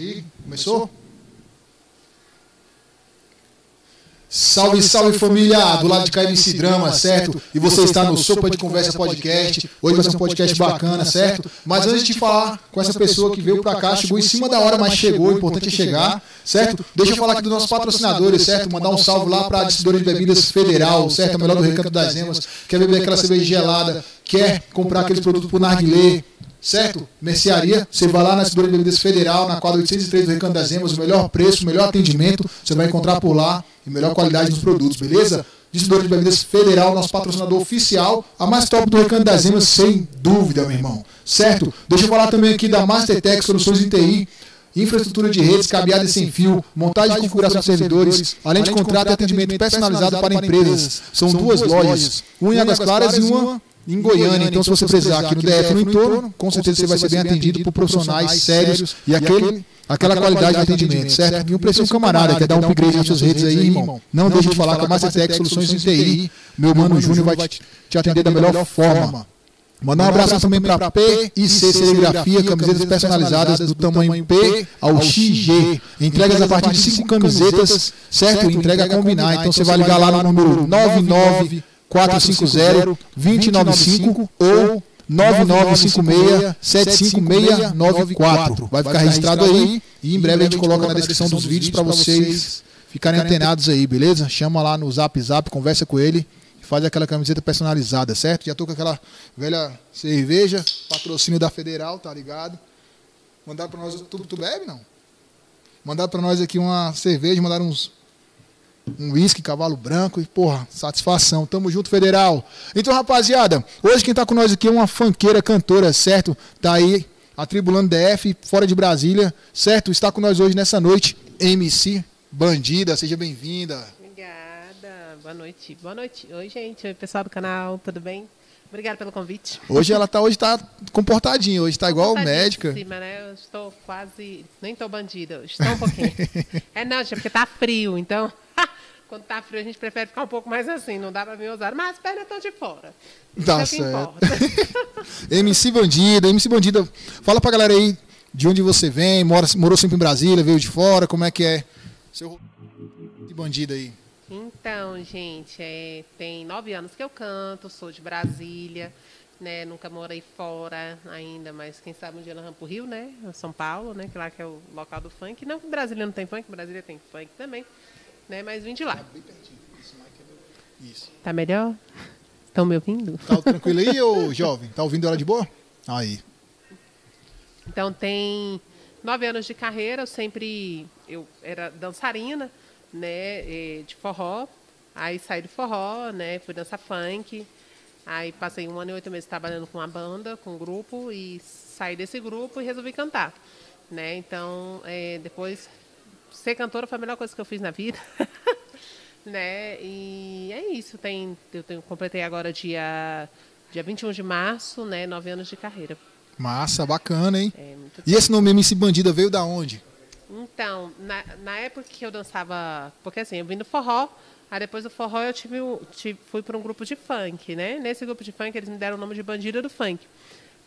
Ir? Começou? Salve, salve família, do lado de cá MC Drama, certo? E você está no Sopa de Conversa Podcast. Hoje vai ser um podcast bacana, certo? Mas antes de falar com essa pessoa que veio pra cá, chegou em cima da hora, mas chegou, o importante é chegar, certo? Deixa eu falar aqui dos nossos patrocinadores, certo? Mandar um salve lá pra distribuidora de bebidas Federal, certo? A melhor do Recanto das Emas. Quer beber aquela cerveja gelada, quer comprar aqueles produtos pro narguilé, certo? Mercearia, você vai lá na Distribuidora de Bebidas Federal, na quadra 803 do Recanto das Emas, o melhor preço, o melhor atendimento, você vai encontrar por lá e melhor qualidade dos produtos, beleza? Distribuidora de Bebidas Federal, nosso patrocinador oficial, a mais top do Recanto das Emas, sem dúvida, meu irmão. Certo? Deixa eu falar também aqui da Mastertech Soluções em TI, infraestrutura de redes, cabeada e sem fio, montagem e configuração de servidores, além de contrato e atendimento personalizado para empresas. São duas lojas, uma em Águas Claras e uma em Goiânia. Então, se você precisar aqui no DF no entorno, com certeza você vai ser bem atendido por profissionais sérios e aquele, aquela qualidade de atendimento, certo? E um preço camarada, quer dar um upgrade nas suas redes aí, irmão. Não deixe de falar com a Mastertech Soluções em TI. Meu mano Júnior vai te, te atender da melhor forma. Mandar um abraço também para P e C Serigrafia, camisetas personalizadas do tamanho P ao XG. Entregas a partir de 5 camisetas, certo? Entrega a combinar. Então você vai ligar lá no número 99 450 2095 ou 9956 75694. Vai ficar registrado aí e em breve a gente coloca na descrição dos vídeos para vocês ficarem antenados aí, beleza? Chama lá no Zap Zap, conversa com ele e faz aquela camiseta personalizada, certo? Já tô com aquela velha cerveja, patrocínio da Federal, tá ligado? Mandaram para nós, tu, tu bebe não? Mandaram para nós aqui uma cerveja, mandaram uns um uísque, cavalo branco e, porra, satisfação. Tamo junto, Federal. Então, rapaziada, hoje quem tá com nós aqui é uma fanqueira cantora, certo? Tá aí, atribulando DF, fora de Brasília, certo? Está com nós hoje nessa noite, MC Bandida. Seja bem-vinda. Obrigada. Boa noite. Boa noite. Oi, gente. Oi, pessoal do canal. Tudo bem? Obrigada pelo convite. Hoje ela tá, hoje tá comportadinha, hoje tá igual médica. né? Eu estou quase. Nem tô bandida, estou um pouquinho. é não, gente, porque tá frio, então. Quando tá frio, a gente prefere ficar um pouco mais assim, não dá para me usar, mas as pernas estão de fora. Tá Isso certo. É MC Bandida, MC Bandida, fala pra galera aí de onde você vem, mora, morou sempre em Brasília, veio de fora, como é que é seu de bandida aí? Então, gente, é, tem nove anos que eu canto, sou de Brasília, né? Nunca morei fora ainda, mas quem sabe um dia nós vamos pro Rio, né? São Paulo, né? Que lá que é o local do funk. Não que Brasília não tem funk, Brasília tem funk também né? Mas vim de lá. Isso. Tá melhor? Estão me ouvindo? Tá tranquilo aí, ô jovem? Tá ouvindo ela de boa? Aí. Então tem nove anos de carreira, eu sempre eu era dançarina, né, de forró. Aí saí do forró, né, fui dançar funk. Aí passei um ano e oito meses trabalhando com uma banda, com um grupo e saí desse grupo e resolvi cantar, né? Então é, depois ser cantora foi a melhor coisa que eu fiz na vida. né? E é isso. Tem, eu tenho, completei agora dia, dia 21 de março, né? Nove anos de carreira. Massa, bacana, hein? É, e esse nome MC Bandida veio da onde? Então, na, na época que eu dançava. Porque assim, eu vim do forró. Aí depois do forró eu tive, tive fui para um grupo de funk, né? Nesse grupo de funk eles me deram o nome de Bandida do Funk.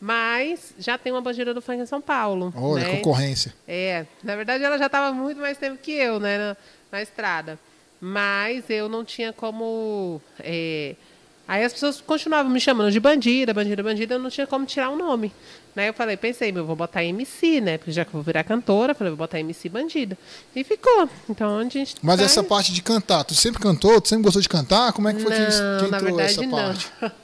Mas já tem uma bandida do funk em São Paulo. Olha, né? concorrência. É, na verdade ela já estava muito mais tempo que eu, né, na, na estrada. Mas eu não tinha como. É... Aí as pessoas continuavam me chamando de bandida, bandida, bandida, eu não tinha como tirar o um nome. Né? Eu falei, pensei, meu, vou botar MC, né? Porque já que eu vou virar cantora, falei, vou botar MC bandida. E ficou. Então a gente. Mas tá essa parte de cantar, tu sempre cantou? Tu sempre gostou de cantar? Como é que foi não, que, que entrou na verdade, essa parte?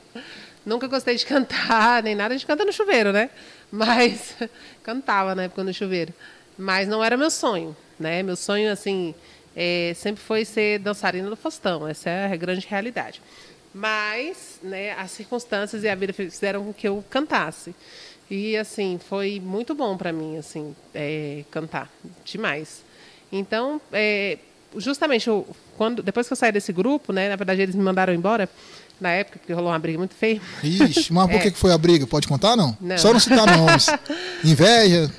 Nunca gostei de cantar, nem nada. A gente canta no chuveiro, né? Mas cantava na época no chuveiro. Mas não era meu sonho, né? Meu sonho, assim, é, sempre foi ser dançarina do Faustão. Essa é a grande realidade. Mas, né, as circunstâncias e a vida fizeram com que eu cantasse. E, assim, foi muito bom para mim, assim, é, cantar. Demais. Então, é, justamente, eu, quando, depois que eu saí desse grupo, né, na verdade eles me mandaram embora, na época, que rolou uma briga muito feia. Ixi, mas por é. que foi a briga? Pode contar, não? não. Só não citar nomes. Inveja?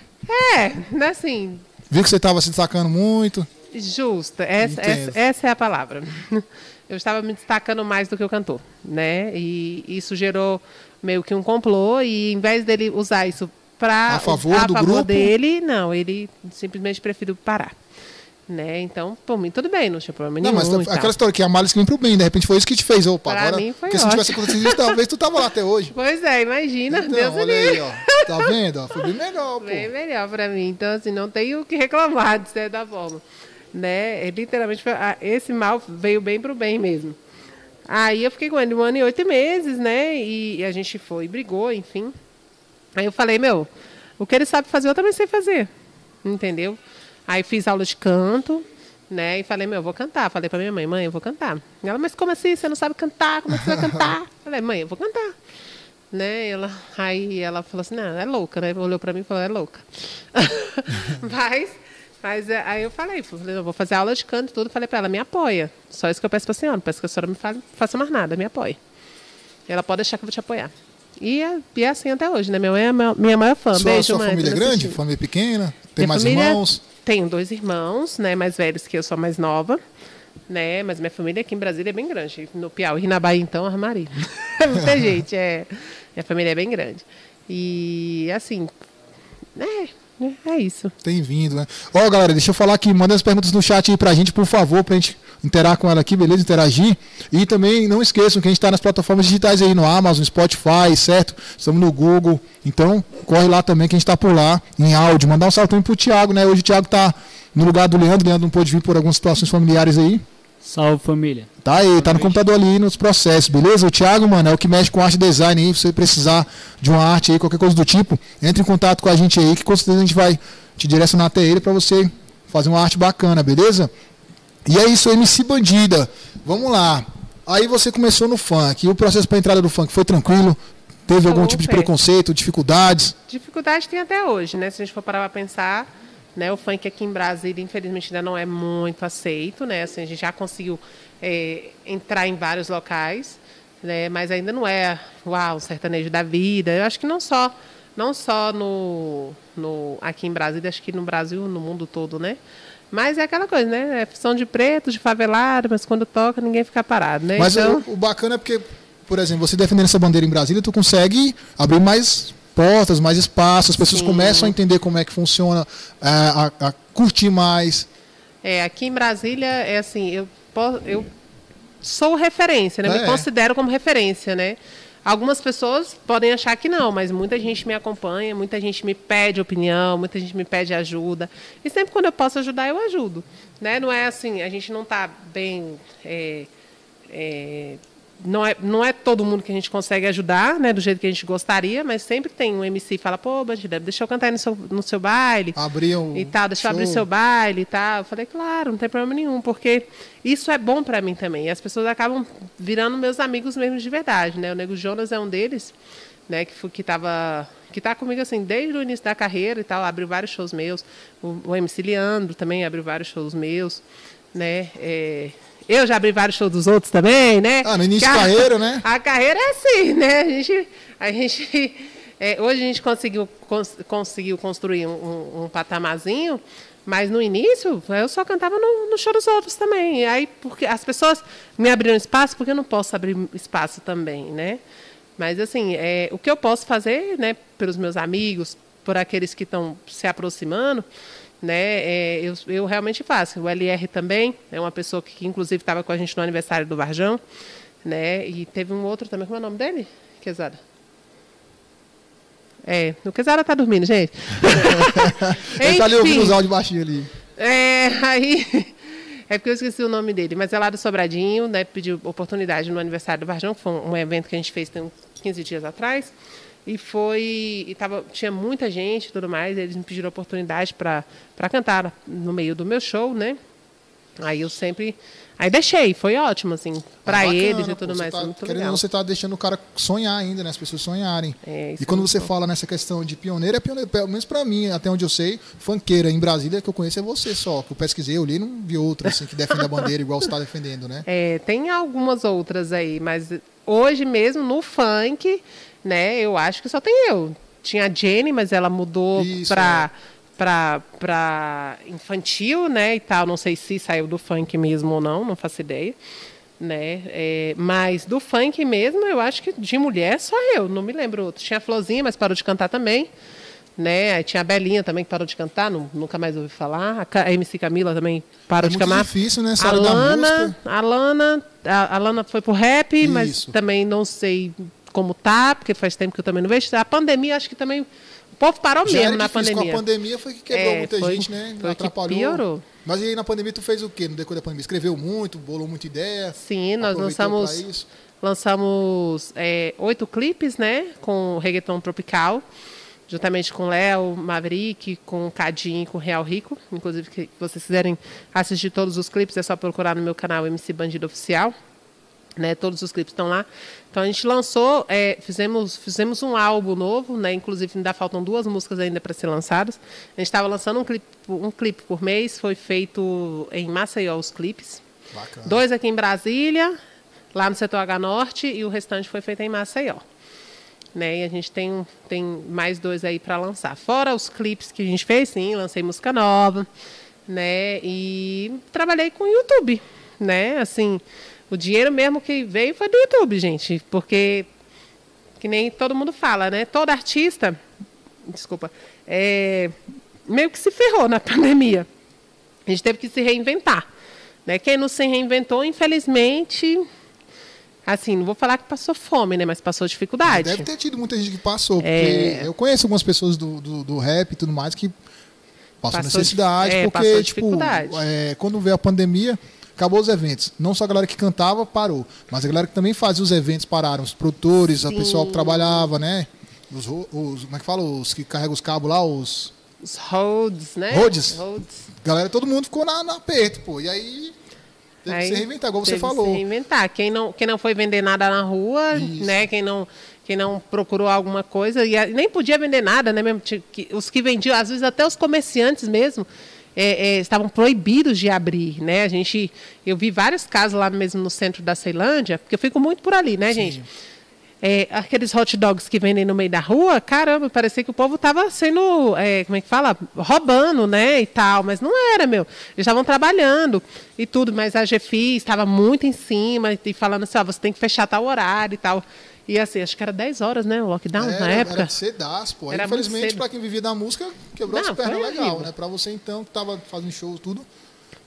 É, né, assim... Viu que você estava se destacando muito? Justo, essa, essa, essa, é a palavra. Eu estava me destacando mais do que o cantor, né? E isso gerou meio que um complô e em vez dele usar isso para A favor a do favor grupo? dele, não, ele simplesmente preferiu parar. Né? Então, por mim, tudo bem, não tinha problema Não, nenhum. mas e tal. aquela história que a males que vem pro bem, de repente foi isso que te fez. Opa, Pra agora. mim foi porque se não tivesse ótimo. acontecido isso, talvez tu tava lá até hoje. Pois é, imagina, Então, Deus olha livre. aí, ó. Tá vendo? Foi bem melhor, pô. Bem melhor pra mim. Então, assim, não tenho o que reclamar, de certa forma. Né? É, literalmente, foi- ah, esse mal veio bem pro bem mesmo. Aí eu fiquei com ele um ano e oito meses, né? E a gente foi, brigou, enfim. Aí eu falei, meu, o que ele sabe fazer, eu também sei fazer. Entendeu? Aí fiz aula de canto, né? E falei, meu, eu vou cantar. Falei pra minha mãe, mãe, eu vou cantar. Ela, mas como assim? Você não sabe cantar? Como é que você vai cantar? Falei, mãe, eu vou cantar. Né? Ela, aí ela falou assim, não, é louca, né? Olhou pra mim e falou, é louca. mas, mas é, aí eu falei, falei, eu vou fazer aula de canto e tudo. Falei pra ela, me apoia. Só isso que eu peço pra senhora. Não peço que a senhora me faça mais nada, me apoie. Ela pode deixar que eu vou te apoiar. E é, e é assim até hoje, né? Minha mãe é a minha maior fã. Sua, Beijo, sua mãe. família é grande? Família pequena? Tem Minha mais família- irmãos? Tenho dois irmãos, né, mais velhos que eu sou mais nova, né, mas minha família aqui em Brasília é bem grande. No Piauí e na Bahia, então, armaria. Muita gente, é. Minha família é bem grande. E, assim, é, é isso. Tem vindo, né? Ó, galera, deixa eu falar aqui, manda as perguntas no chat aí pra gente, por favor, pra gente interar com ela aqui, beleza? Interagir. E também não esqueçam que a gente tá nas plataformas digitais aí, no Amazon, Spotify, certo? Estamos no Google. Então, corre lá também que a gente tá por lá, em áudio. Mandar um salve também pro Thiago, né? Hoje o Thiago tá no lugar do Leandro, o Leandro não pôde vir por algumas situações familiares aí. Salve família. Tá aí, tá no computador ali nos processos, beleza? O Thiago, mano, é o que mexe com arte e design aí. Se você precisar de uma arte aí, qualquer coisa do tipo, entre em contato com a gente aí, que com certeza a gente vai te direcionar até ele pra você fazer uma arte bacana, beleza? E é isso, MC Bandida. Vamos lá. Aí você começou no funk. E o processo pra entrada do funk foi tranquilo? Teve algum tipo de preconceito, dificuldades? Dificuldade tem até hoje, né? Se a gente for parar para pensar, né? O funk aqui em Brasília, infelizmente, ainda não é muito aceito, né? Assim, a gente já conseguiu é, entrar em vários locais, né? Mas ainda não é, uau, o sertanejo da vida. Eu acho que não só, não só no, no aqui em Brasília, acho que no Brasil, no mundo todo, né? Mas é aquela coisa, né? É São de preto, de favelado, mas quando toca ninguém fica parado, né? Mas então, o, o bacana é porque, por exemplo, você defendendo essa bandeira em Brasília, tu consegue abrir mais portas, mais espaço, as pessoas Sim. começam a entender como é que funciona, a, a- a curtir mais. É, aqui em Brasília é assim, eu, eu sou referência, né? É. Me considero como referência, né? Algumas pessoas podem achar que não, mas muita gente me acompanha, muita gente me pede opinião, muita gente me pede ajuda. E sempre quando eu posso ajudar, eu ajudo. Né? Não é assim, a gente não está bem. é, é, não, é, não é todo mundo que a gente consegue ajudar, né? Do jeito que a gente gostaria, mas sempre tem um MC que fala, pô, Bandida, deixa eu cantar aí no seu, no seu baile Abriam. e tal, deixa eu abrir seu baile e tal. Eu falei, claro, não tem problema nenhum, porque isso é bom para mim também. E as pessoas acabam virando meus amigos mesmo de verdade, né? O Nego Jonas é um deles, né? Que, que tava que tá comigo assim desde o início da carreira e tal, abriu vários shows meus. O, o MC Leandro também abriu vários shows meus, né? É, eu já abri vários shows dos outros também, né? Ah, no início da carreira, né? A carreira é assim, né? A gente, a gente é, hoje a gente conseguiu, cons- conseguiu construir um, um, um patamarzinho, mas no início eu só cantava no, no show dos outros também. E aí, porque as pessoas me abriram espaço, porque eu não posso abrir espaço também, né? Mas assim, é, o que eu posso fazer, né, pelos meus amigos, por aqueles que estão se aproximando, né, é, eu, eu realmente faço. O LR também é uma pessoa que, que inclusive estava com a gente no aniversário do Varjão, né? E teve um outro também, como é o nome dele? Quesada. É, o Quesada tá dormindo, gente. Ele tá ali ouvindo os áudios baixinhos ali. É, aí. É porque eu esqueci o nome dele, mas é lá do Sobradinho, né? Pediu oportunidade no aniversário do Varjão, que foi um, um evento que a gente fez tem uns 15 dias atrás. E foi. E tava, tinha muita gente e tudo mais. Eles me pediram oportunidade para cantar no meio do meu show, né? Aí eu sempre. Aí deixei, foi ótimo, assim, para bacana, eles e tudo mais. Tá, muito querendo legal. você tá deixando o cara sonhar ainda, né? As pessoas sonharem. É, e quando é você bom. fala nessa questão de pioneiro, é pioneiro, pelo menos pra mim, até onde eu sei, funkeira em Brasília que eu conheço é você só. Que eu pesquisei, eu li e não vi outra assim que defende a bandeira igual você tá defendendo, né? É, tem algumas outras aí, mas hoje mesmo no funk, né, eu acho que só tem eu. Tinha a Jenny, mas ela mudou Isso, é. pra infantil, né, e tal. Não sei se saiu do funk mesmo ou não, não faço ideia. Né? É, mas do funk mesmo, eu acho que de mulher só eu, não me lembro outro. Tinha a Florzinha, mas parou de cantar também. né? Aí tinha a Belinha também que parou de cantar, não, nunca mais ouvi falar. A MC Camila também parou é de muito cantar. difícil, né? A Lana, a Lana, a, a Lana foi pro rap, mas Isso. também não sei como tá, porque faz tempo que eu também não vejo. A pandemia, acho que também. O povo parou Já mesmo na pandemia. Com a pandemia foi que quebrou É, muita foi- gente, né? foi Atrapalhou. piorou. Mas e aí na pandemia tu fez o quê no decorrer da pandemia? Escreveu muito, bolou muita ideia? Sim, nós lançamos, lançamos é, oito clipes, né? Com reggaeton tropical, juntamente com Léo, Maverick, com Cadinho com Real Rico. Inclusive, que vocês quiserem assistir todos os clipes, é só procurar no meu canal MC Bandido Oficial. Né, todos os clipes estão lá. Então a gente lançou, é, fizemos, fizemos um álbum novo, né? Inclusive ainda faltam duas músicas ainda para ser lançadas. A gente estava lançando um clipe, um clipe por mês, foi feito em Maceió os clipes. Bacana. Dois aqui em Brasília, lá no setor H Norte, e o restante foi feito em Maceió. Né? E a gente tem, tem mais dois aí para lançar. Fora os clipes que a gente fez, sim, lancei música nova, né? E trabalhei com o YouTube, né? Assim, o dinheiro mesmo que veio foi do YouTube, gente, porque que nem todo mundo fala, né? Todo artista, desculpa, é, meio que se ferrou na pandemia. A gente teve que se reinventar. Né? Quem não se reinventou, infelizmente, assim, não vou falar que passou fome, né? Mas passou dificuldade. Deve ter tido muita gente que passou, porque É. eu conheço algumas pessoas do, do, do rap e tudo mais que passam Passou necessidade, dif- é, porque, passou tipo, dificuldade. é, quando veio a pandemia, acabou os eventos. Não só a galera que cantava parou, mas a galera que também fazia os eventos pararam. Os produtores, a pessoal que trabalhava, né? Os, os- como é que fala? Os que carregam os cabos lá, os. Os Rhodes, né? Rhodes. Galera, todo mundo ficou na, na aperto, pô. E aí teve Aí que se reinventar, igual você teve que falou. Se reinventar. Quem não, quem não foi vender nada na rua, Isso. né? Quem não, quem não procurou alguma coisa, e nem podia vender nada, né? Mesmo, os que vendiam, às vezes até os comerciantes mesmo, é, é, estavam proibidos de abrir, né? A gente, eu vi vários casos lá mesmo no centro da Ceilândia, porque eu fico muito por ali, né, gente? É, aqueles hot dogs que vendem no meio da rua, caramba, parecia que o povo estava sendo, é, como é que fala? Roubando, né? E tal, mas não era, meu. Eles estavam trabalhando e tudo, mas a GFI estava muito em cima e falando assim: ó, você tem que fechar tal horário e tal. E assim, acho que era 10 horas, né? O lockdown Era, na época. Era cedaço, pô. Era Infelizmente, pra quem vivia da música, quebrou Não, as pernas legal, horrível. né? Pra você, então, que tava fazendo show tudo.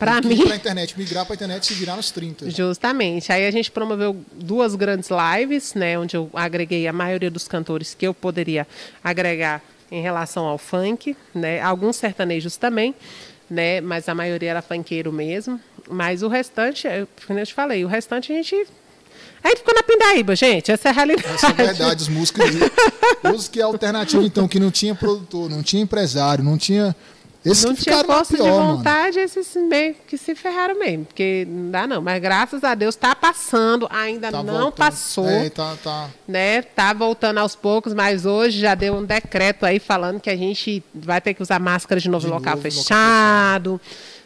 Ir mim- Pra internet, migrar pra internet e se virar nos 30. Justamente. Aí a gente promoveu duas grandes lives, né, onde eu agreguei a maioria dos cantores que eu poderia agregar em relação ao funk, né, alguns sertanejos também, né, mas a maioria era funkeiro mesmo. Mas o restante, como eu te falei, o restante a gente a gente ficou na pindaíba, gente. Essa é a realidade. Essa é a verdade, os músicos. é alternativo, então, que não tinha produtor, não tinha empresário, não tinha. Esses Não tinha força pior, de mano. vontade, esses meio que se ferraram mesmo, porque não dá não. Mas graças a Deus está passando, ainda Tá não voltando. passou. É, tá, tá. né? Tá voltando aos poucos, mas hoje já deu um decreto aí falando que a gente vai ter que usar máscara de novo De em local novo, local fechado,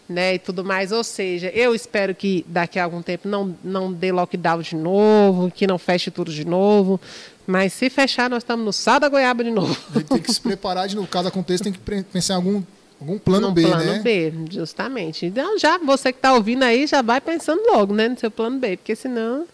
né? E tudo mais. Ou seja, eu espero que daqui a algum tempo não, não dê lockdown de novo, que não feche tudo de novo. Mas se fechar, nós estamos no sal da goiaba de novo. A gente tem que se preparar de novo. Caso aconteça, tem que pensar em algum, algum plano Num B, plano né? B, justamente. Então, já você que está ouvindo aí, já vai pensando logo, né? No seu plano B, porque senão.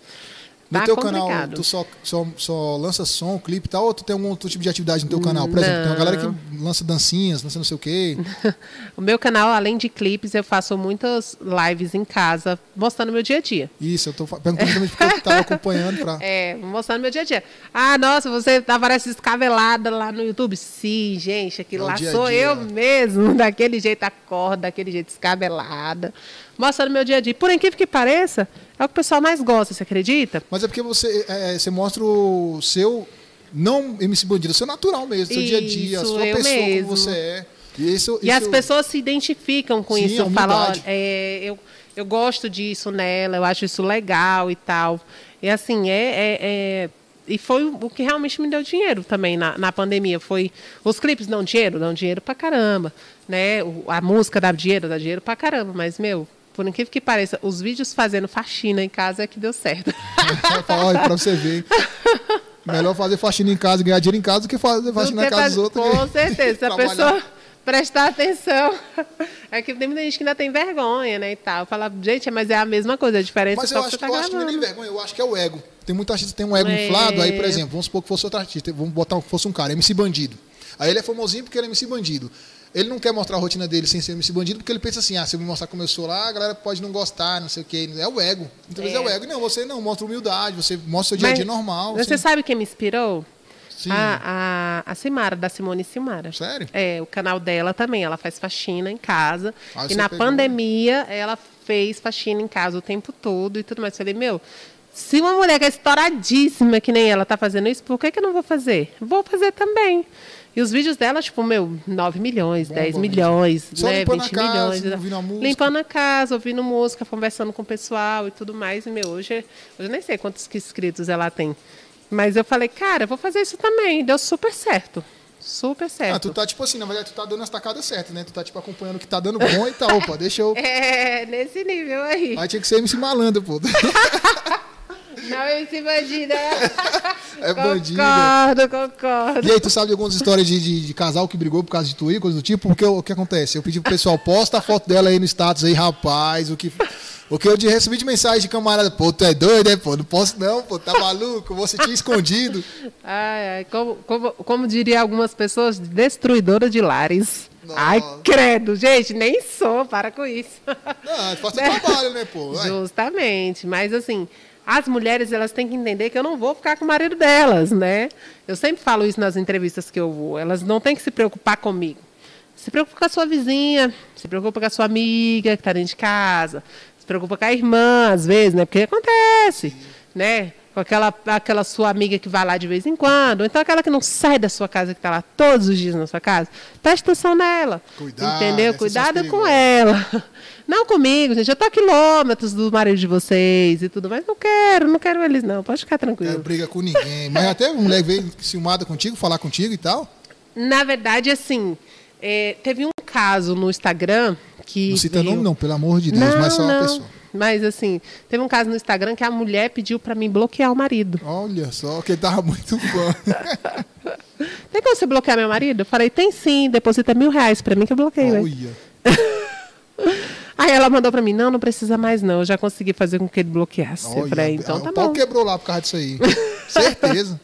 No Tá teu complicado. canal, tu só, só, só lança som, clipe e tal, ou tu tem algum outro tipo de atividade no teu canal? Por exemplo, tem uma galera Não. que lança dancinhas, lança não sei o quê. O meu canal, além de clipes, eu faço muitas lives em casa, mostrando meu dia a dia. Isso, eu tô perguntando também porque eu tava acompanhando pra. É, mostrando meu dia a dia. Ah, nossa, você aparece descabelada lá no YouTube. Sim, gente, aquilo É lá dia sou dia. eu mesmo, daquele jeito acorda, daquele jeito descabelada. Mostrando meu dia a dia. Por incrível que pareça, é o que o pessoal mais gosta, você acredita? Mas é porque você, é, você mostra o seu, não MC Bandido, o seu natural mesmo, seu dia a dia, a Isso, sua pessoa mesmo. como você é. E, isso, E as pessoas se identificam com Sim, isso. Falam, olha, é, eu, eu gosto disso nela, eu acho isso legal e tal. E assim, é. é- é- e foi o que realmente me deu dinheiro também na, na pandemia. Foi. Os clipes dão dinheiro? Dão dinheiro pra caramba. Né? O- a música dá dinheiro, dá dinheiro pra caramba. Mas, meu, por incrível que pareça, os vídeos fazendo faxina em casa é que deu certo. Olha, pra você ver. Melhor fazer faxina em casa e ganhar dinheiro em casa do que fazer faxina na casa dos outros. Com certeza. Se a pessoa prestar atenção. É que tem muita gente que ainda tem vergonha, né? E tal. Fala, gente, mas é a mesma coisa, a diferença Mas é eu só acho, que que, você eu tá acho que não é nem gravando. vergonha, eu acho que é o ego. Tem muita artista que tem um ego É. inflado, aí, por exemplo, vamos supor que fosse outro artista, vamos botar que fosse um cara, MC Bandido. Aí ele é famosinho porque ele é MC bandido. Ele não quer mostrar a rotina dele sem ser MC bandido, porque ele pensa assim, ah, se eu me mostrar como eu sou lá, a galera pode não gostar, não sei o quê. É o ego. Muitas vezes é o ego. Não, você não, mostra humildade, você mostra seu dia a dia normal. Você assim. sabe quem me inspirou? Sim. A, a, a Simara, da Simone Simara. Sério? É, o canal dela também. Ela faz faxina em casa. Ah, e na pegou. pandemia, ela fez faxina em casa o tempo todo e tudo mais. Eu falei, meu, se uma mulher que é estouradíssima que nem ela tá fazendo isso, por que, que eu não vou fazer? Vou fazer também. E os vídeos dela, tipo, meu, 9 milhões, Bom, 10 bom, milhões, Só né, limpando 20 a casa, milhões. ouvindo a música. Limpando a casa, ouvindo música, conversando com o pessoal e tudo mais. E, meu, hoje, hoje eu nem sei quantos inscritos ela tem. Mas eu falei, cara, vou fazer isso também. Deu super certo. Super certo. Ah, tu tá tipo assim, na verdade tu tá dando as tacadas certas, né? Tu tá tipo acompanhando o que tá dando bom e tá, opa, deixa eu. É, nesse nível aí. Aí tinha que ser MC malandro, pô. Não, esse bandida. É bandida. Concordo, concordo. E aí, tu sabe de algumas histórias de, de, de casal que brigou por causa de Twitter, coisa do tipo? Porque o, que acontece? Eu pedi pro pessoal, posta a foto dela aí no status aí, rapaz, o que. O que eu de- recebi de mensagem de camarada, pô, tu é doido, né, pô? Não posso não, pô, tá maluco? Você tinha escondido. Ai, ai, como, como, como diria algumas pessoas, destruidora de lares. Nossa. Ai, credo, gente, nem sou, para com isso. Não, faça o trabalho, né, pô? Justamente, mas assim, as mulheres elas têm que entender que eu não vou ficar com o marido delas, né? Eu sempre falo isso nas entrevistas que eu vou. Elas não têm que se preocupar comigo. Se preocupa com a sua vizinha, se preocupa com a sua amiga que está dentro de casa, se preocupa com a irmã, às vezes, né? Porque acontece, né? Com aquela, aquela sua amiga que vai lá de vez em quando, ou então aquela que não sai da sua casa, que está lá todos os dias na sua casa. Preste atenção nela. Cuidado, entendeu? Cuidado com ela. Não comigo, gente. Eu tô a quilômetros do marido de vocês e tudo mais. Não quero, não quero eles, não. Pode ficar Não tranquilo. briga com ninguém. Mas até uma mulher veio ciumada contigo, falar contigo e tal. Na verdade, assim, é, teve um caso no Instagram que. Não cita veio- nome, não, pelo amor de Deus, mas só uma pessoa. Mas assim, teve um caso no Instagram que a mulher pediu pra mim bloquear o marido. Olha só, que tava muito fã. Tem como você bloquear meu marido? Eu falei, tem sim, deposita mil reais pra mim que eu bloqueio. Olha. Aí ela mandou pra mim, não, não precisa mais não, eu já consegui fazer com que ele bloqueasse. eu falei, então ah, tá o pau bom. quebrou lá por causa disso aí. Certeza.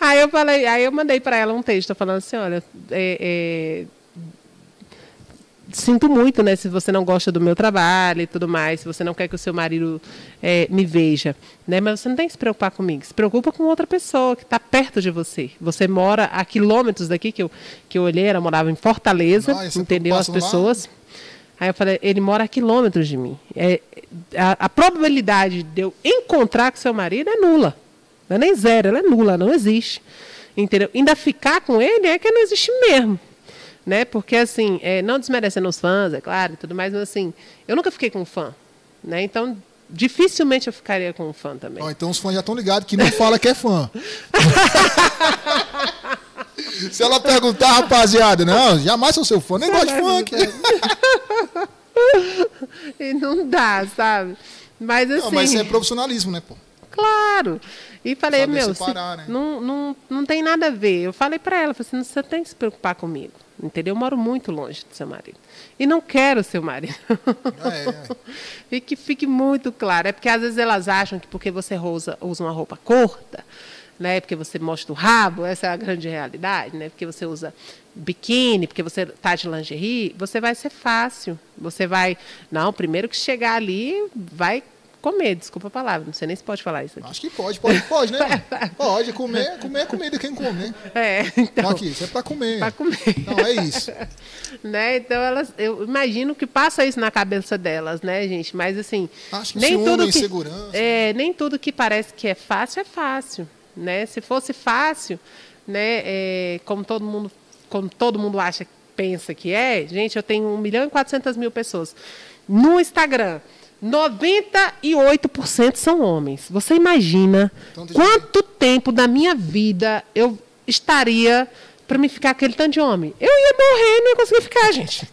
Aí eu falei, aí eu mandei para ela um texto falando assim, olha, é, é, sinto muito, né, se você não gosta do meu trabalho e tudo mais, se você não quer que o seu marido é, me veja, né, mas você não tem que se preocupar comigo, se preocupa com outra pessoa que está perto de você. Você mora a quilômetros daqui que eu que eu olhei, ela morava em Fortaleza, Nossa, entendeu as preocupação lá? Aí eu falei, ele mora a quilômetros de mim. É, a, a probabilidade de eu encontrar com seu marido é nula. Não é nem zero, ela é nula, não existe. Entendeu? Ainda ficar com ele é que não existe mesmo. Né? Porque, assim, é, não desmerecendo os fãs, é claro, e tudo mais, mas assim, eu nunca fiquei com um fã. Né? Então, dificilmente eu ficaria com um fã também. Então os fãs já estão ligados que não fala que é fã. Se ela perguntar, rapaziada, não, jamais sou seu fã, nem gosto de funk. E não dá, sabe? Mas assim. Não, mas isso é profissionalismo, né, pô? Claro. E falei, Saber meu, separar, se- né? não, não, não tem nada a ver. Eu falei para ela, falei assim, você tem que se preocupar comigo. Entendeu? Eu moro muito longe do seu marido. E não quero seu marido. É, é. e que fique muito claro. É porque às vezes elas acham que porque você usa, usa uma roupa curta, né? Porque você mostra o rabo, essa é a grande realidade, né? Porque você usa biquíni, porque você tá de lingerie, você vai ser fácil. Você vai, não, primeiro que chegar ali, vai comer, desculpa a palavra, não sei nem se pode falar isso aqui. Acho que pode, pode, pode, né? Pode, comer, comer é comida, quem come? É, Então, então, aqui, isso é pra comer. para comer. Não, é isso. né? Então elas, eu imagino que passa isso na cabeça delas, né, gente? Mas assim, Acho que nem tudo que é, nem tudo que parece que é fácil é fácil, né? Se fosse fácil, né, é, como todo mundo, como todo mundo acha, pensa que é, gente, eu tenho 1 milhão e 400 mil pessoas no Instagram. 98% são homens. Você imagina Então, quanto tempo da minha vida eu estaria para me ficar aquele tanto de homem? Eu ia morrer e não ia conseguir ficar, gente.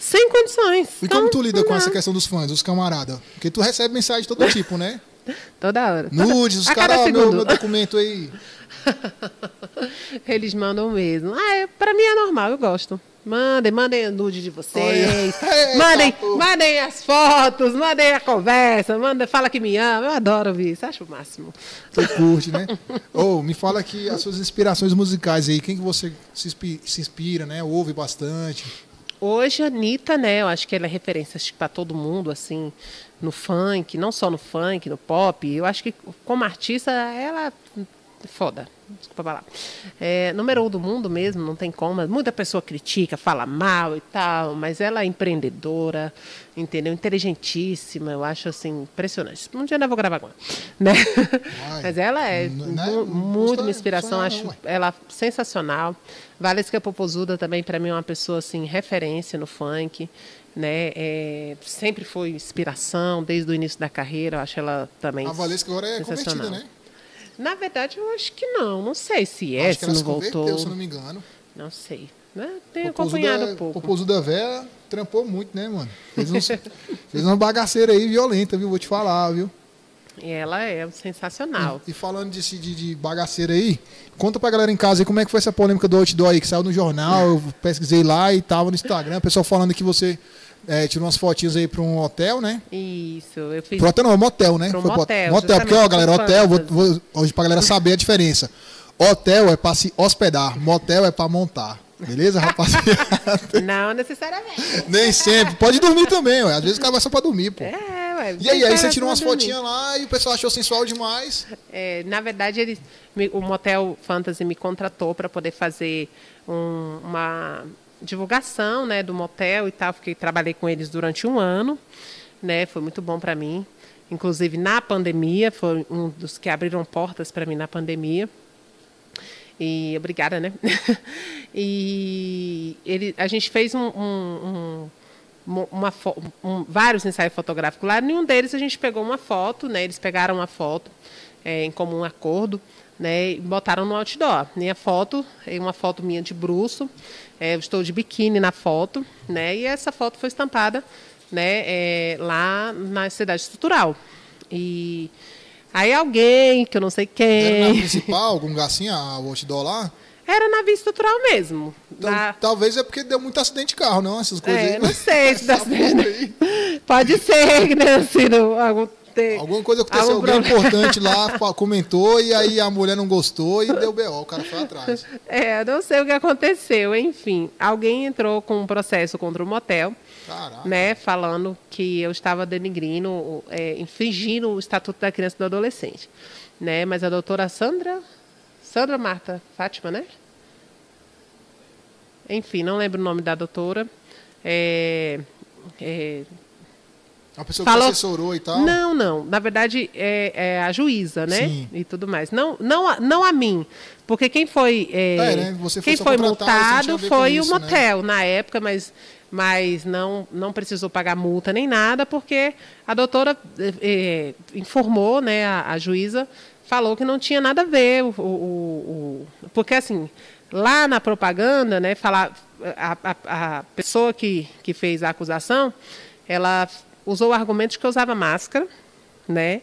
Sem condições. E Então, como tu lida com essa questão dos fãs, dos camaradas? Porque tu recebe mensagem de todo tipo, né? Toda hora. Nudes, os caras, meu, segundo. meu documento aí. Eles mandam mesmo. Ah, é, para mim é normal, eu gosto. Mandem, mandem nude de vocês. mandem, mandem as fotos, mandem a conversa, mandem, fala que me ama. Eu adoro ouvir isso, acho o máximo. Você curte, né? Ou oh, me fala aqui as suas inspirações musicais aí. Quem que você se inspira, se inspira né? Ouve bastante? Hoje a Anitta, né? Eu acho que ela é referência para todo mundo, assim, no funk, não só no funk, no pop. Eu acho que como artista, ela foda. Desculpa falar. É, número um do mundo mesmo, não tem como. Muita pessoa critica, fala mal e tal, mas ela é empreendedora, entendeu? Inteligentíssima, eu acho assim, impressionante. Um dia eu vou gravar agora. Né? mas ela é não, muito uma inspiração, acho ela sensacional. Valesca Popozuda também, para mim, é uma pessoa assim, referência no funk. Né? É, sempre foi inspiração desde o início da carreira. Eu acho ela também. A Valesca agora é convertida, né? Na verdade, eu acho que não. Não sei se é, acho se não voltou. se não me engano. Não sei. Né? Tenho acompanhado da, um pouco. O Popozu da Vera trampou muito, né, mano? Fez, uns, fez uma bagaceira aí violenta, viu? Vou te falar, viu? E ela é sensacional. E, e falando de, de, de, bagaceira aí, conta pra galera em casa aí como é que foi essa polêmica do outdoor aí, que saiu no jornal, eu pesquisei lá e tava no Instagram, o pessoal falando que você é, tirou umas fotinhas aí para um hotel, né? Isso, eu fiz. Pro hotel não, motel, né? Pro Foi motel. Motel, porque, ó, galera, hotel, vou, vou, hoje pra galera saber a diferença. Hotel é para se hospedar, motel é para montar. Beleza, rapaziada? não necessariamente. Nem sempre. Pode dormir também, ué. Às vezes o cara vai só pra dormir, pô. É, ué. E aí, aí você tirou umas fotinhas lá e o pessoal achou sensual demais. É, na verdade, ele, o Motel Fantasy me contratou para poder fazer um, uma divulgação né, do motel e tal. Fiquei, trabalhei com eles durante um ano, né, foi muito bom para mim. Inclusive na pandemia, foi um dos que abriram portas para mim na pandemia. E obrigada, né? e ele, a gente fez um, um, um, uma, um, vários ensaios fotográficos lá. Nenhum deles a gente pegou uma foto, né? Eles pegaram uma foto é, em comum acordo né, e botaram no outdoor. Minha foto, uma foto minha de bruxo, é, eu estou de biquíni na foto, né, e essa foto foi estampada né, é, lá na cidade estrutural. E aí alguém, que eu não sei quem... Era na principal, algum lugar assim, outdoor lá? Era na via estrutural mesmo. Então, na... Talvez é porque deu muito acidente de carro, não? Essas coisas é, aí. Não sei se dá acidente. Pode ser, né? Assim, algum ter. Alguma coisa aconteceu, algum alguém importante lá comentou e aí a mulher não gostou e deu BO, o cara foi atrás. É, não sei o que aconteceu. Enfim, alguém entrou com um processo contra o motel. Caraca. Né, falando que eu estava denigrindo, é, infringindo o Estatuto da Criança e do Adolescente. Né? Mas a doutora Sandra, Sandra Marta Fátima, né? Enfim, não lembro o nome da doutora. É, é, uma pessoa falou... que assessorou e tal? Não, não. Na verdade, é, é a juíza, né? Sim. E tudo mais. Não, não, não a mim. Porque quem foi. É, é né? Você foi quem foi multado foi o né? motel né? na época, mas, mas não, não precisou pagar multa nem nada, porque a doutora é, é, informou, né, a, a, juíza, falou que não tinha nada a ver. O, o, o, porque assim, lá na propaganda, né, falar, a, a, a pessoa que, que fez a acusação, ela usou o argumento de que usava máscara, né?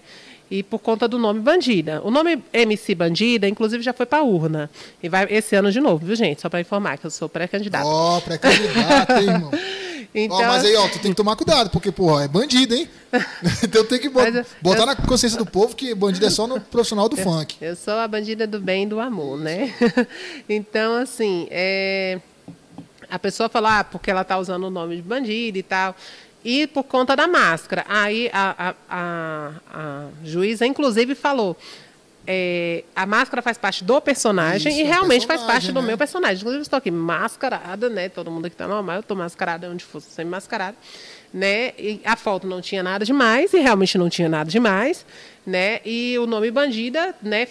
E por conta do nome Bandida. O nome MC Bandida, inclusive, já foi para a urna. E vai esse ano de novo, viu, gente? Só para informar que eu sou pré-candidata. Ó, oh, pré-candidata, irmão? Então, mas aí, ó, tu tem que tomar cuidado, porque, porra, é bandido, hein? então tem que botar, botar eu, na consciência do povo que bandido é só no profissional do eu, funk. Eu sou a bandida do bem e do amor, né? então, assim, é, a pessoa fala, ah, porque ela tá usando o nome de bandido e tal e por conta da máscara. Aí a, a, a, a juíza, inclusive, falou. É, a máscara faz parte do personagem Isso, e realmente personagem, faz parte né? do meu personagem. Inclusive, estou aqui mascarada, né? Todo mundo aqui está normal, eu estou mascarada onde fosse, sempre mascarada. Né? E a foto não tinha nada demais, e realmente não tinha nada demais. Né? E o nome Bandida né,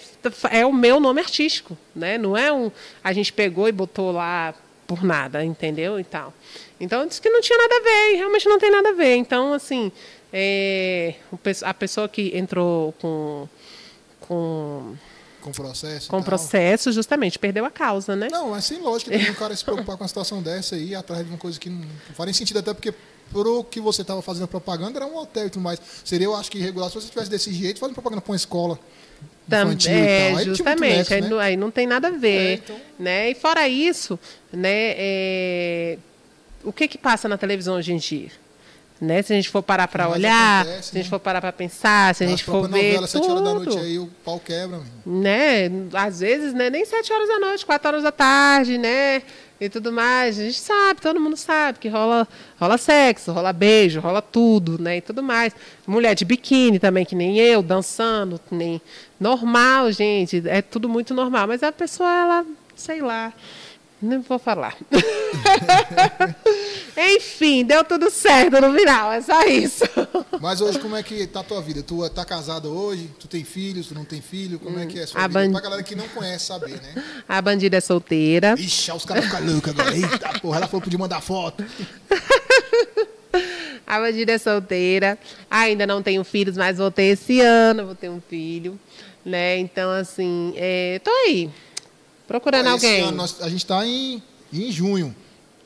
é o meu nome artístico. Né? Não é um. A gente pegou e botou lá por nada, entendeu? E tal. Então, disse que não tinha nada a ver, e realmente não tem nada a ver. Então, assim, é, a pessoa que entrou com. Com com processo. Com processo, justamente, perdeu a causa, né? Não, é sem lógica também o cara se preocupar com uma situação dessa aí, atrás de uma coisa que não nem sentido, até porque pro que você estava fazendo propaganda era um hotel e tudo mais. Seria, eu acho que irregular se você tivesse desse jeito fazendo propaganda para uma escola infantil Tam- e é, tal. Aí justamente, nexo, aí, né? não, aí não tem nada a ver, É, então- né? E fora isso, né, é, o que que passa na televisão hoje em dia? Né? Se a gente for parar para olhar, acontece, se a gente né? for parar para pensar, se a Nas gente for ver novelas, sete horas da noite tudo, aí, o pau quebra, meu. né? Às vezes, né, nem sete horas da noite, quatro horas da tarde, né? E tudo mais. A gente sabe, todo mundo sabe que rola, rola sexo, rola beijo, rola tudo, né? E tudo mais. Mulher de biquíni também, que nem eu, dançando, nem normal, gente. É tudo muito normal. Mas a pessoa, ela, sei lá. Não vou falar. Enfim, deu tudo certo no final, é só isso. Mas hoje, como é que tá a tua vida? Tu tá casada hoje? Tu tem filhos? Tu não tem filho? Como é que é a sua a vida? ban- Pra galera que não conhece saber, né? A bandida é solteira. Ixi, os caras ficam loucos agora. Eita, porra, ela falou que podia mandar foto. A bandida é solteira. Ainda não tenho filhos, mas vou ter esse ano, vou ter um filho. Né? Então, assim, é, tô aí. Procurando Esse alguém. ano nós- a gente tá em, em junho,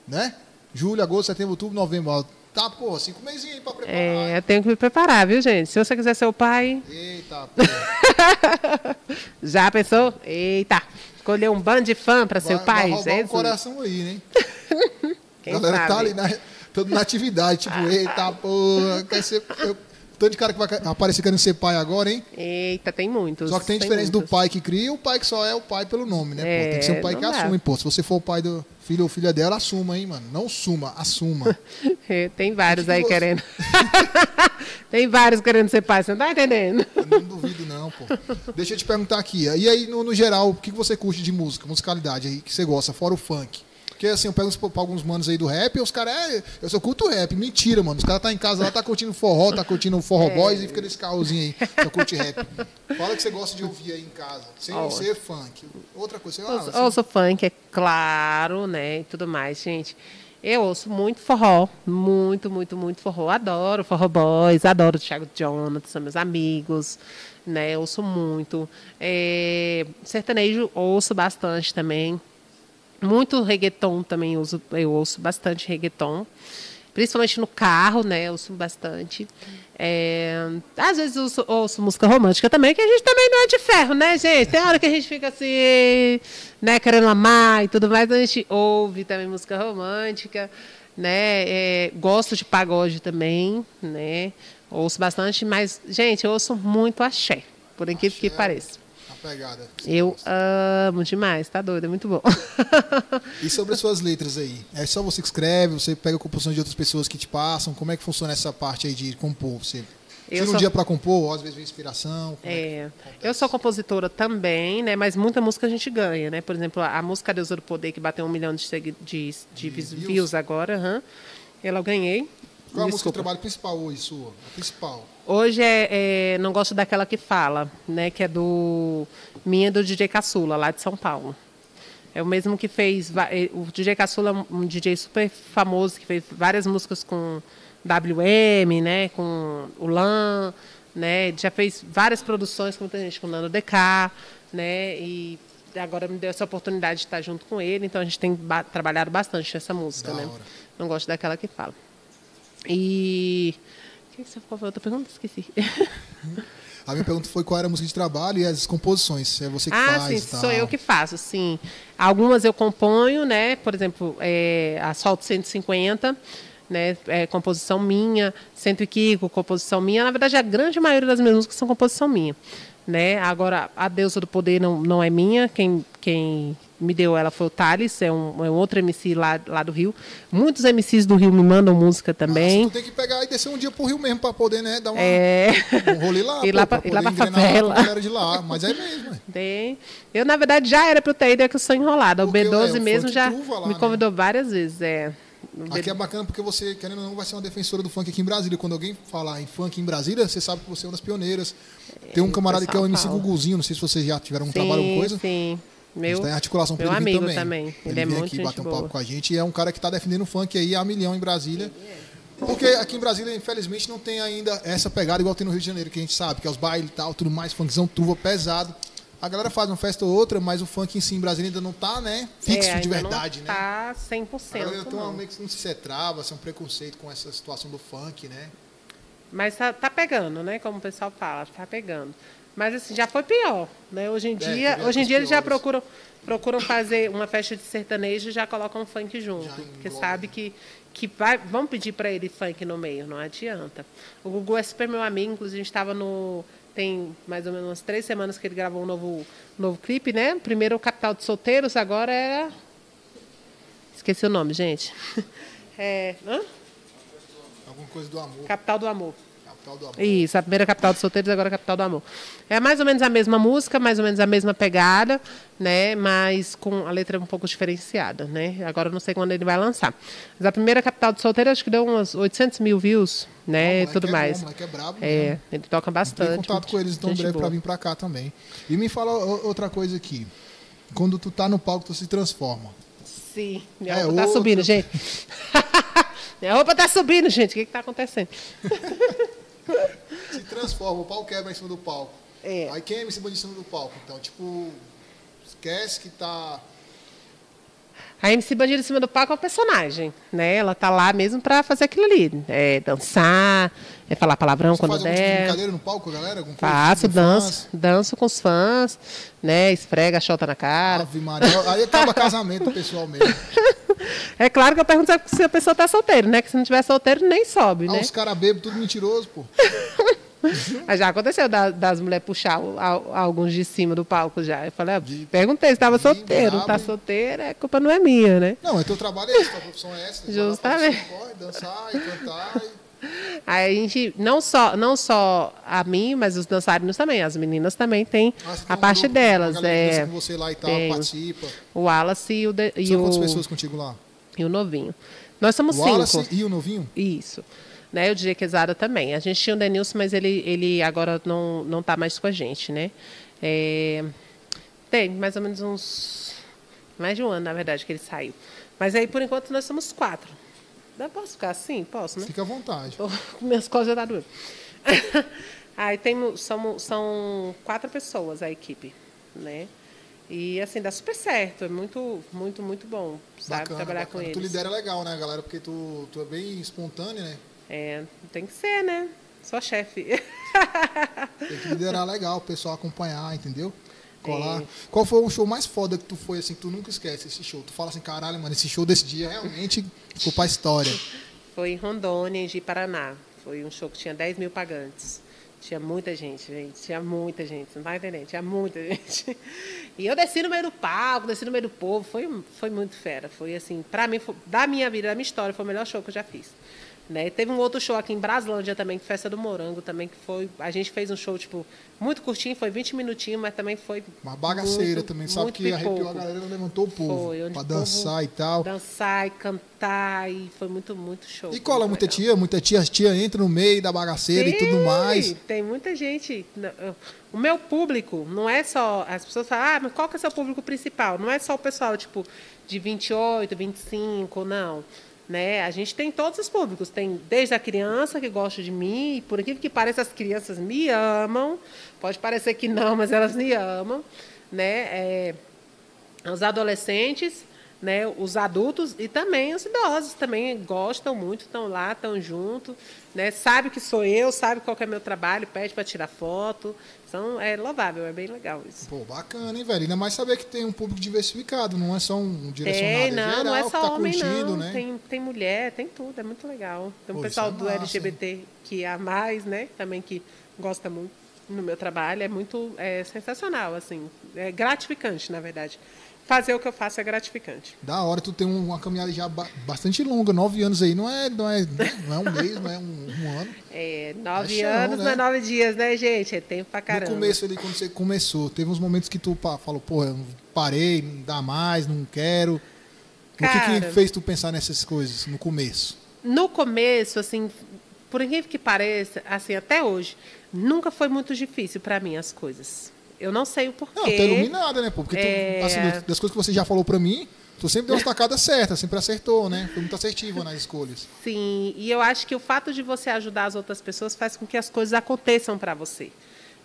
né? Julho, agosto, setembro, outubro, novembro. Tá, porra, cinco mesinhos aí pra preparar. É, eu tenho que me preparar, viu, gente? Se você quiser ser o pai, Eita, porra. já pensou? Eita, escolher um bando de fã para ser o pai? Vai roubar um Jesus. coração aí, né? Quem a galera sabe? tá ali, na, todo na atividade. Tipo, eita, porra, quer ser... Eu, tanto de cara que vai aparecer querendo ser pai agora, hein? Eita, tem muitos. Só que tem diferença do muitos. pai que cria e o pai que só é o pai pelo nome, né? pô? Tem que ser um pai É, que dá. assume, pô. Se você for o pai do filho ou filha dela, assuma, hein, mano. Não suma, assuma. É, tem vários aí você- querendo. tem vários querendo ser pai, você não tá entendendo? Eu não duvido, não, pô. Deixa eu te perguntar aqui. E aí, no, no geral, o que que você curte de música, musicalidade aí, que você gosta, fora o funk? Porque assim, eu pego pra alguns manos aí do rap e os caras, é, eu só curto rap. Mentira, mano. Os caras tá em casa lá, tá curtindo forró, tá curtindo forró boys e fica nesse carrozinho aí. Só curte rap. Fala que você gosta de ouvir aí em casa, sem Ó. ser funk. Outra coisa, lá. Ouço, assim, ouço funk, é claro, né? E tudo mais, gente. Eu ouço muito forró, muito, muito, muito forró. Adoro forró boys, adoro o Thiago Jonathan, são meus amigos, né? Eu ouço muito. É, sertanejo, ouço bastante também. Muito reggaeton também, eu ouço, eu ouço bastante reggaeton. Principalmente no carro, né? Eu ouço bastante. É, às vezes eu ouço, ouço música romântica também, que a gente também não é de ferro, né, gente? Tem hora que a gente fica assim, né, querendo amar e tudo mais, a gente ouve também música romântica, né? É, gosto de pagode também, né? Ouço bastante, mas, gente, eu ouço muito axé, por incrível que pareça. A pegada. Eu amo demais, tá doido, é muito bom. E sobre as suas letras aí? É só você que escreve, você pega composições de outras pessoas que te passam? Como é que funciona essa parte aí de compor? Você Eu tira um sou- dia pra compor, ou às vezes vem inspiração? É É, eu sou compositora também, né? Mas muita música a gente ganha, né? Por exemplo, a música Deus do Poder, que bateu um milhão de, de, de vis- views? views agora, aham. ela eu ganhei. Qual é a música de Desculpa. trabalho principal hoje, sua? A principal. Hoje é, é- não gosto daquela que fala, né? Que é do minha do DJ Caçula, lá de São Paulo. É o mesmo que fez. eh, O DJ Caçula é um DJ super famoso, que fez várias músicas com WM, né? Com o Lan, né? Já fez várias produções com muita gente, com o Nano DK, né? E agora me deu essa oportunidade de estar junto com ele, então a gente tem ba- trabalhado bastante essa música, Da né? hora. Não gosto daquela que fala. E. Que você foi a outra pergunta? Esqueci. A minha pergunta foi qual era a música de trabalho e as composições. É você que ah, faz sim, sou eu que faço, sim. Algumas eu componho, né? Por exemplo, é, Asfalto 150, né? É composição minha, Cento e Kiko, composição minha. Na verdade, a grande maioria das minhas músicas são composição minha. Né? Agora, a Deusa do Poder não, não é minha, quem, quem me deu ela foi o Thales, é um, é um outro MC lá, lá do Rio. Muitos MCs do Rio me mandam música também. Nossa, tem que pegar e descer um dia pro Rio mesmo pra poder, né, dar uma, É. um rolê lá. Ir lá pra pra- lá pra favela. galera de lá. Mas é mesmo, ué. Tem. Eu, na verdade, já era para eu ter ido, é que eu sou enrolada. O Porque, B12 é, o mesmo já lá, me né? convidou várias vezes. É. Aqui é bacana porque você, querendo ou não, vai ser uma defensora do funk aqui em Brasília. Quando alguém falar em funk em Brasília, você sabe que você é uma das pioneiras. Tem um camarada que é o MC fala. Guguzinho, não sei se vocês já tiveram um sim, trabalho ou coisa. Sim, Meu, tá em articulação meu amigo também. também. Ele, Ele é muito aqui bater um boa. papo com a gente e é um cara que tá defendendo o funk aí a milhão em Brasília. Porque aqui em Brasília, infelizmente, não tem ainda essa pegada igual tem no Rio de Janeiro, que a gente sabe, que é os bailes e tal, tudo mais, funkzão, tuva pesado. A galera faz uma festa ou outra, mas o funk em si em Brasília ainda não tá, né, fixo é, de verdade, não né? Tá 100%. A galera tem uma, não. meio que, não sei se é trava, se é um preconceito com essa situação do funk, né? Mas tá, tá pegando, né? Como o pessoal fala, tá pegando. Mas assim, já foi pior, né? Hoje em É, dia, teve hoje em dia eles já piores. procuram procuram fazer uma festa de sertanejo e já colocam funk junto, porque sabe que que vai, vão pedir para ele funk no meio, não adianta. O Gugu é super meu amigo, inclusive a gente estava no tem mais ou menos umas três semanas que ele gravou um novo novo clipe, né? Primeiro o Capital de Solteiros, agora era esqueci o nome, gente. É, hã? Alguma coisa do amor. Capital do Amor. Capital do amor. Isso, a primeira capital dos solteiros, agora a capital do amor. É mais ou menos a mesma música, mais ou menos a mesma pegada, né? Mas com a letra um pouco diferenciada, né? Agora eu não sei quando ele vai lançar. Mas a primeira capital dos solteiros acho que deu uns 800 mil views, né? Não, E tudo é mais. Bom, é brabo. É, mesmo. ele toca bastante. em contato com eles então gente breve boa. pra vir pra cá também. E me fala outra coisa aqui. Quando tu tá no palco, tu se transforma. Sim, minha É, roupa tá outra- subindo, gente. minha roupa tá subindo, gente. O que que tá acontecendo? Se transforma, o pau quebra em cima do palco. É. Aí queima em cima de cima do palco. Então, tipo, esquece que tá. A MC Bandido em cima do palco é um personagem, né? Ela tá lá mesmo pra fazer aquilo ali. É dançar, é falar palavrão Você quando faz algum tipo de der. brincadeira no palco, galera? Coisa Faço, com danço, danço com os fãs, né? Esfrega a chota na cara. Ave Maria. Aí acaba casamento pessoal mesmo. É claro que eu pergunto se a pessoa tá solteira, né? Que se não tiver solteiro, nem sobe, Ah, né? os caras bebem, tudo mentiroso, pô. Mas já aconteceu da- das mulheres puxar o- a- alguns de cima do palco já. Eu falei, ah, perguntei se estava solteiro. Não tá solteiro, a culpa não é minha, né? Não, é teu trabalho é esse, tua profissão é essa. Justamente. corre, dançar e cantar. E... Aí a gente, não só, não só a mim, mas os dançarinos também. As meninas também têm Ah, a um parte grupo, delas. que É, você lá e tal, tem. participa. o Wallace e o, de- e São o, quantas pessoas contigo lá? e o novinho. Nós somos O Wallace cinco. e o novinho? Isso. Né, o DJ Quesada também. A gente tinha o Denilson, mas ele, ele agora não não está mais com a gente, né? É, tem mais ou menos uns mais de um ano, na verdade, que ele saiu. Mas aí por enquanto nós somos quatro. Não posso ficar assim? Posso, né? Fica à vontade. Tô- minhas costas já tá doendo. aí tem, são, são quatro pessoas a equipe, né? E assim, dá super certo. É muito, muito, muito bom, sabe? Bacana, trabalhar bacana. com Tu eles. lidera legal, né, galera? Porque tu, tu é bem espontâneo, né? É, tem que ser, né? Sou chefe. Tem que liderar legal, o pessoal acompanhar, entendeu? Colar. É. Qual foi o show mais foda que tu foi, assim, que tu nunca esquece esse show? Tu fala assim, caralho, mano, esse show desse dia realmente ficou pra história. Foi em Rondônia, em Paraná. Foi um show que tinha 10 mil pagantes. Tinha muita gente, gente. Tinha muita gente. Não tá entendendo? Tinha muita gente. E eu desci no meio do palco, desci no meio do povo. Foi, foi muito fera. Foi assim, pra mim, foi- da minha vida, da minha história, foi o melhor show que eu já fiz. Né? Teve um outro show aqui em Braslândia também, Festa do Morango também, que foi. A gente fez um show, tipo, muito curtinho, foi 20 minutinhos, mas também foi. Uma bagaceira muito, também, sabe que arrepiou a galera, levantou o povo. Foi, onde pra dançar e tal. Dançar e cantar, e foi muito, muito show. E cola muita legal. tia, muita tia, tia entra no meio da bagaceira e tudo Sim, mais. Tem muita gente. O meu público não é só. As pessoas falam, ah, mas qual que é o seu público principal? Não é só o pessoal, tipo, de 28, 25, não. Né? A gente tem todos os públicos. Tem desde a criança que gosta de mim, e por aquilo que pareça, as crianças me amam. Pode parecer que não, mas elas me amam. Né? É, os adolescentes, né, os adultos e também os idosos também gostam muito, estão lá, estão junto, né, sabe que sou eu, sabe qual é meu trabalho, pede para tirar foto, então é louvável, é bem legal isso. Pô, bacana, hein, velho? Ainda mais saber que tem um público diversificado, não é só um direcionado, Tem, é não, geral não é que só tá homem curtindo, não, né? tem, tem mulher, tem tudo, é muito legal. Tem um Pô, pessoal é do massa, LGBT que há mais, né, também que gosta muito no meu trabalho, é muito é, sensacional, assim, é gratificante, na verdade. Fazer o que eu faço é gratificante. Da hora, tu tem uma caminhada já ba- bastante longa, nove anos aí, não é, não é, não é um mês, não é um, um ano. É, nove É chão, anos, né? não é nove dias, né, gente? É tempo pra caramba. No começo ali, quando você começou, teve uns momentos que tu falou, pô, eu parei, não dá mais, não quero. o que, que Cara. fez tu pensar nessas coisas no começo? No começo, assim, por incrível que pareça, assim, até hoje, nunca foi muito difícil pra mim as coisas. Eu não sei o porquê. Não, tá iluminada, né, pô? Porque tu, É. assim, das coisas que você já falou pra mim, tu sempre deu umas tacadas certas, sempre acertou, né? Foi muito assertiva nas escolhas. Sim, e eu acho que o fato de você ajudar as outras pessoas faz com que as coisas aconteçam para você.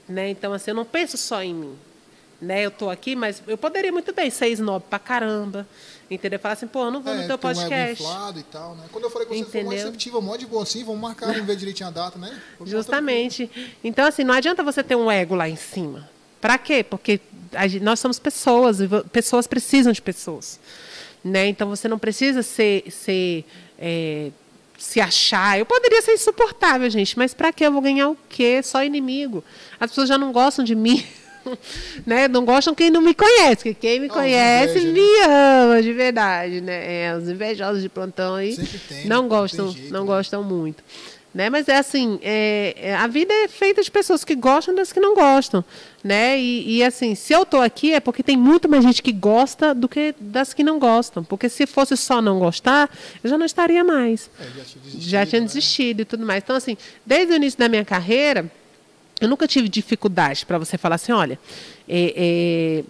Né? Então, assim, eu não penso só em mim. né? Eu tô aqui, mas eu poderia muito bem ser snob pra caramba. Entendeu? Falar assim, pô, eu não vou É, no teu um podcast. inflado e tal, né? Quando eu falei que você foi Entendeu? mais receptiva, mó de boa assim, vamos marcar, vamos ver direitinho a data, né? Justamente. Então, assim, não adianta você ter um ego lá em cima. Pra quê? Porque gente- nós somos pessoas, e pessoas precisam de pessoas. Né? Então, você não precisa ser, ser é, se achar. Eu poderia ser insuportável, gente, mas pra quê? Eu vou ganhar o quê? Só inimigo. As pessoas já não gostam de mim. né? Não gostam quem não me conhece, porque quem me os conhece inveja, né? me ama de verdade, né? É, os invejosos de plantão aí tem, não não gostam, jeito, não né? gostam muito. Né? Mas é assim, é, é, a vida é feita de pessoas que gostam das que não gostam. Né? E, e, assim, se eu estou aqui é porque tem muito mais gente que gosta do que das que não gostam. Porque se fosse só não gostar, eu já não estaria mais. É, já tinha desistido. Já tinha né? desistido e tudo mais. Então, assim, desde o início da minha carreira, eu nunca tive dificuldade para você falar assim, olha, é,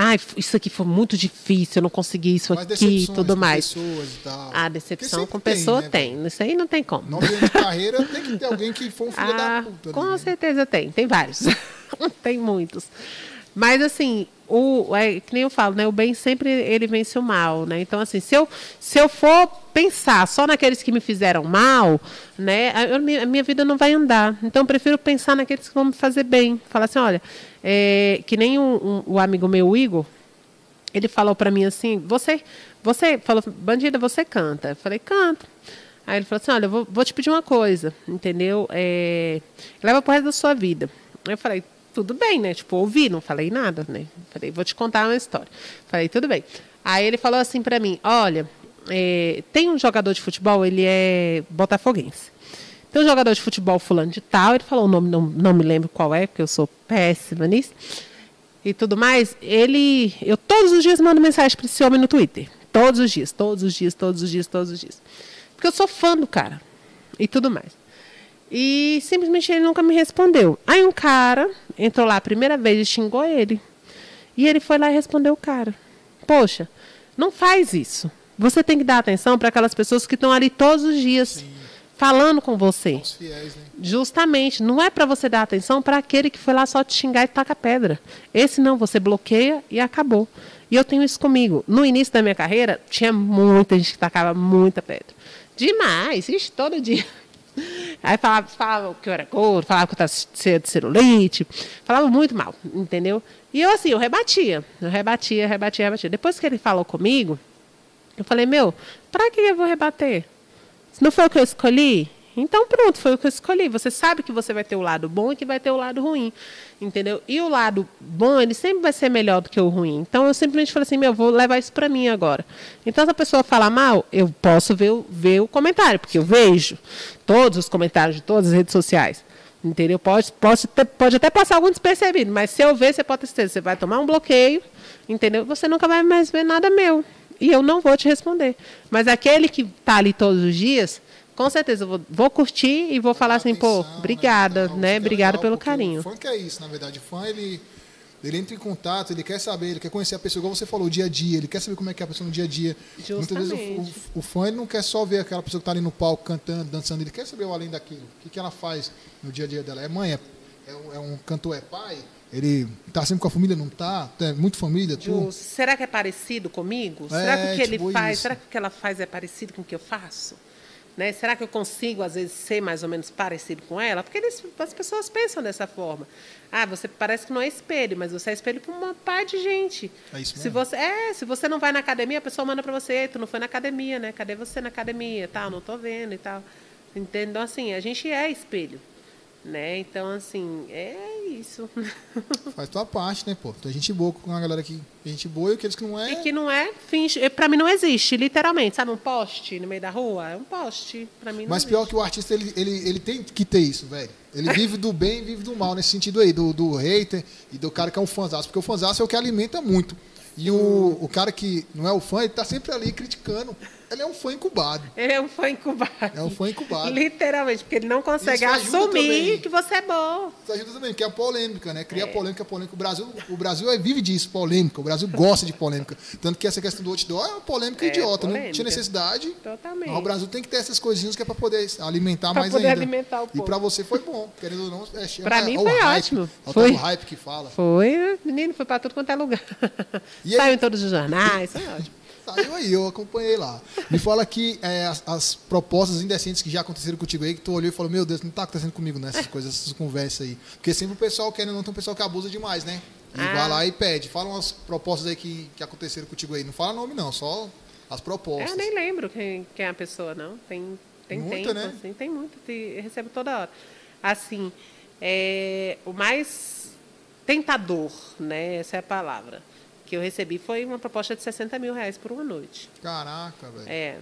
ai, isso aqui foi muito difícil, eu não consegui isso Mas aqui e tudo com mais. pessoas e tal. A Porque decepção com pessoa né, tem. Isso aí não tem como. Ambiente de carreira tem que ter alguém que for um filho Ah, da puta. com né? certeza tem. Tem vários. tem muitos. Mas assim, o, é, que nem eu falo, né? O bem sempre ele vence o mal, né? Então, assim, se eu, se eu for pensar só naqueles que me fizeram mal, né? A, a minha vida não vai andar. Então, eu prefiro pensar naqueles que vão me fazer bem. Falar assim, olha, é, que nem um, um- o amigo meu, Igor, ele falou para mim assim: você, você falou, bandida, você canta? Eu falei, canto. Aí ele falou assim: olha, eu vou, vou te pedir uma coisa, entendeu? É, leva pro resto da sua vida. Eu falei, tudo bem, né? Tipo, ouvi, não falei nada, né? Falei, vou te contar uma história. Falei, tudo bem. Aí ele falou assim para mim: olha, é, tem um jogador de futebol, ele é botafoguense. Tem um jogador de futebol fulano de tal, ele falou o nome, não, não me lembro qual é, porque eu sou péssima nisso e tudo mais, ele. Eu todos os dias mando mensagem para esse homem no Twitter. Todos os dias, todos os dias, todos os dias, todos os dias. Porque eu sou fã do cara. E tudo mais. E simplesmente ele nunca me respondeu. Aí um cara entrou lá a primeira vez e xingou ele. E ele foi lá e respondeu o cara. Poxa, não faz isso. Você tem que dar atenção para aquelas pessoas que estão ali todos os dias falando com você. Fiéis, né? Justamente, não é para você dar atenção para aquele que foi lá só te xingar e taca pedra. Esse não, você bloqueia e acabou. E eu tenho isso comigo. No início da minha carreira, tinha muita gente que tacava muita pedra. Demais, isso todo dia. Aí falava, falava que eu era gordo, falava que eu estava cheia de celulite, falava muito mal, entendeu? E eu assim, eu rebatia, eu rebatia, rebatia, rebatia. Depois que ele falou comigo, eu falei, meu, para que eu vou rebater? Se não foi o que eu escolhi, então pronto, foi o que eu escolhi. Você sabe que você vai ter o lado bom e que vai ter o lado ruim, entendeu? E o lado bom, ele sempre vai ser melhor do que o ruim. Então eu simplesmente falei assim, meu, vou levar isso para mim agora. Então se a pessoa falar mal, eu posso ver, ver o comentário, porque eu vejo todos os comentários de todas as redes sociais. Entendeu? Pode, pode, pode até passar algum despercebido, mas se eu ver, você pode ter certeza, você vai tomar um bloqueio, entendeu? Você nunca vai mais ver nada meu. E eu não vou te responder. Mas aquele que está ali todos os dias, com certeza eu vou, vou curtir e vou falar assim, pô, Atenção, obrigada, Então, né? isso que é Obrigada legal, pelo carinho. O fã que é isso, na verdade. O fã, ele, ele entra em contato, ele quer saber, ele quer conhecer a pessoa, igual você falou, o dia a dia, ele quer saber como é que é a pessoa no dia a dia. Muitas vezes o, Justamente. o- o fã ele não quer só ver aquela pessoa que está ali no palco cantando, dançando, ele quer saber o além daquilo. O que, que ela faz no dia a dia dela? É mãe? É, é um, é um cantor? É pai? Ele tá sempre com a família? Não tá? É muito família? Tu? Ju, será que é parecido comigo? será que o que ele tipo faz, isso. será que o que ela faz é parecido com o que eu faço? Né? Será que eu consigo, às vezes, ser mais ou menos parecido com ela? Porque eles- as pessoas pensam dessa forma. Ah, você parece que não é espelho, mas você é espelho para uma par de gente. É isso se mesmo? você É, se você não vai na academia, a pessoa manda para você, "Ei, tu não foi na academia, né? Cadê você na academia? Tal, não tô vendo e tal. Entendeu? Então, assim, a gente é espelho. Né? Então, assim, é isso. Faz tua parte, né, pô? Tem gente boa com a galera que tem gente boa e aqueles que não é. E que não é finge. Pra mim não existe, literalmente. Sabe um poste no meio da rua? É um poste. Pra mim Mas existe. pior que o artista, ele, ele, ele tem que ter isso, velho. Ele vive do bem e vive do mal, nesse sentido aí, do, do hater e do cara que é um fãzaço. Porque o fãzaço é o que alimenta muito. E o, o cara que não é o fã, ele tá sempre ali criticando. Ele é um fã incubado. Ele é um fã incubado. É um fã incubado. Literalmente, porque ele não consegue assumir também. que você é bom. Isso ajuda também, porque é polêmica, né? Cria polêmica, polêmica. O Brasil, o Brasil é- vive disso, polêmica. O Brasil gosta de polêmica. Tanto que essa questão do outdoor é uma polêmica É, idiota. Não polêmica. tinha necessidade. Totalmente. Mas o Brasil tem que ter essas coisinhas que é para poder alimentar Pra mais poder ainda. alimentar o E povo. para você foi bom, querendo ou não. É, Pra mim é o foi hype. ótimo. É o Foi. do hype que fala. Foi, menino, foi pra tudo quanto é lugar. E Saiu aí? em todos os jornais, foi ótimo. Saiu aí, eu acompanhei lá. Me fala que é, as, as propostas indecentes que já aconteceram contigo aí, que tu olhou e falou, meu Deus, não tá acontecendo comigo nessas coisas, essas conversas aí. Porque sempre o pessoal querendo não tem um pessoal que abusa demais, né? E Ah. vai lá e pede. Fala umas propostas aí que, que aconteceram contigo aí. Não fala nome não, só as propostas. Eu nem lembro quem, quem é a pessoa, não. Tem, tem Muita, tempo, né? assim, tem muito. tem- eu recebo toda hora. Assim, é, o mais tentador, né? Essa é a palavra. Que eu recebi foi uma proposta de 60 mil reais por uma noite. Caraca, velho. É.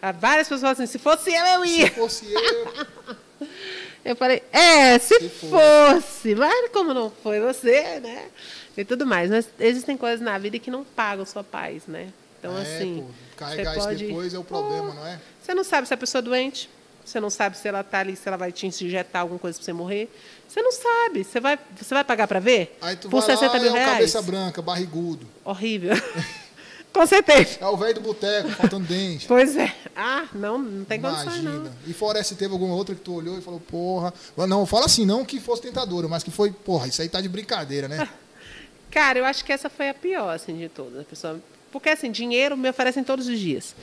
Há várias pessoas falam assim, se fosse eu, eu Se ia. fosse eu. Eu falei, é, se, Se fosse. Mas como não foi você, né? E tudo mais. Mas existem coisas na vida que não pagam sua paz, né? Então, é, assim. pô, carregar isso pode- depois é o problema, não é? Você não sabe se a pessoa é doente. Você não sabe se ela está ali, se ela vai te injetar alguma coisa para você morrer. Você não sabe. Você vai, você vai pagar para ver? Aí tu Por vai 60 lá, mil é o reais? cabeça branca, barrigudo. Horrível. Com certeza. É o velho do boteco, faltando dente. Pois é. Ah, não, não tem condições, Imagina. não. E fora essa, teve alguma outra que tu olhou e falou, porra. Não, fala assim, não que fosse tentadora, mas que foi, porra, isso aí tá de brincadeira, né? Cara, eu acho que essa foi a pior, assim, de todas. A pessoa... Porque, assim, dinheiro me oferecem todos os dias.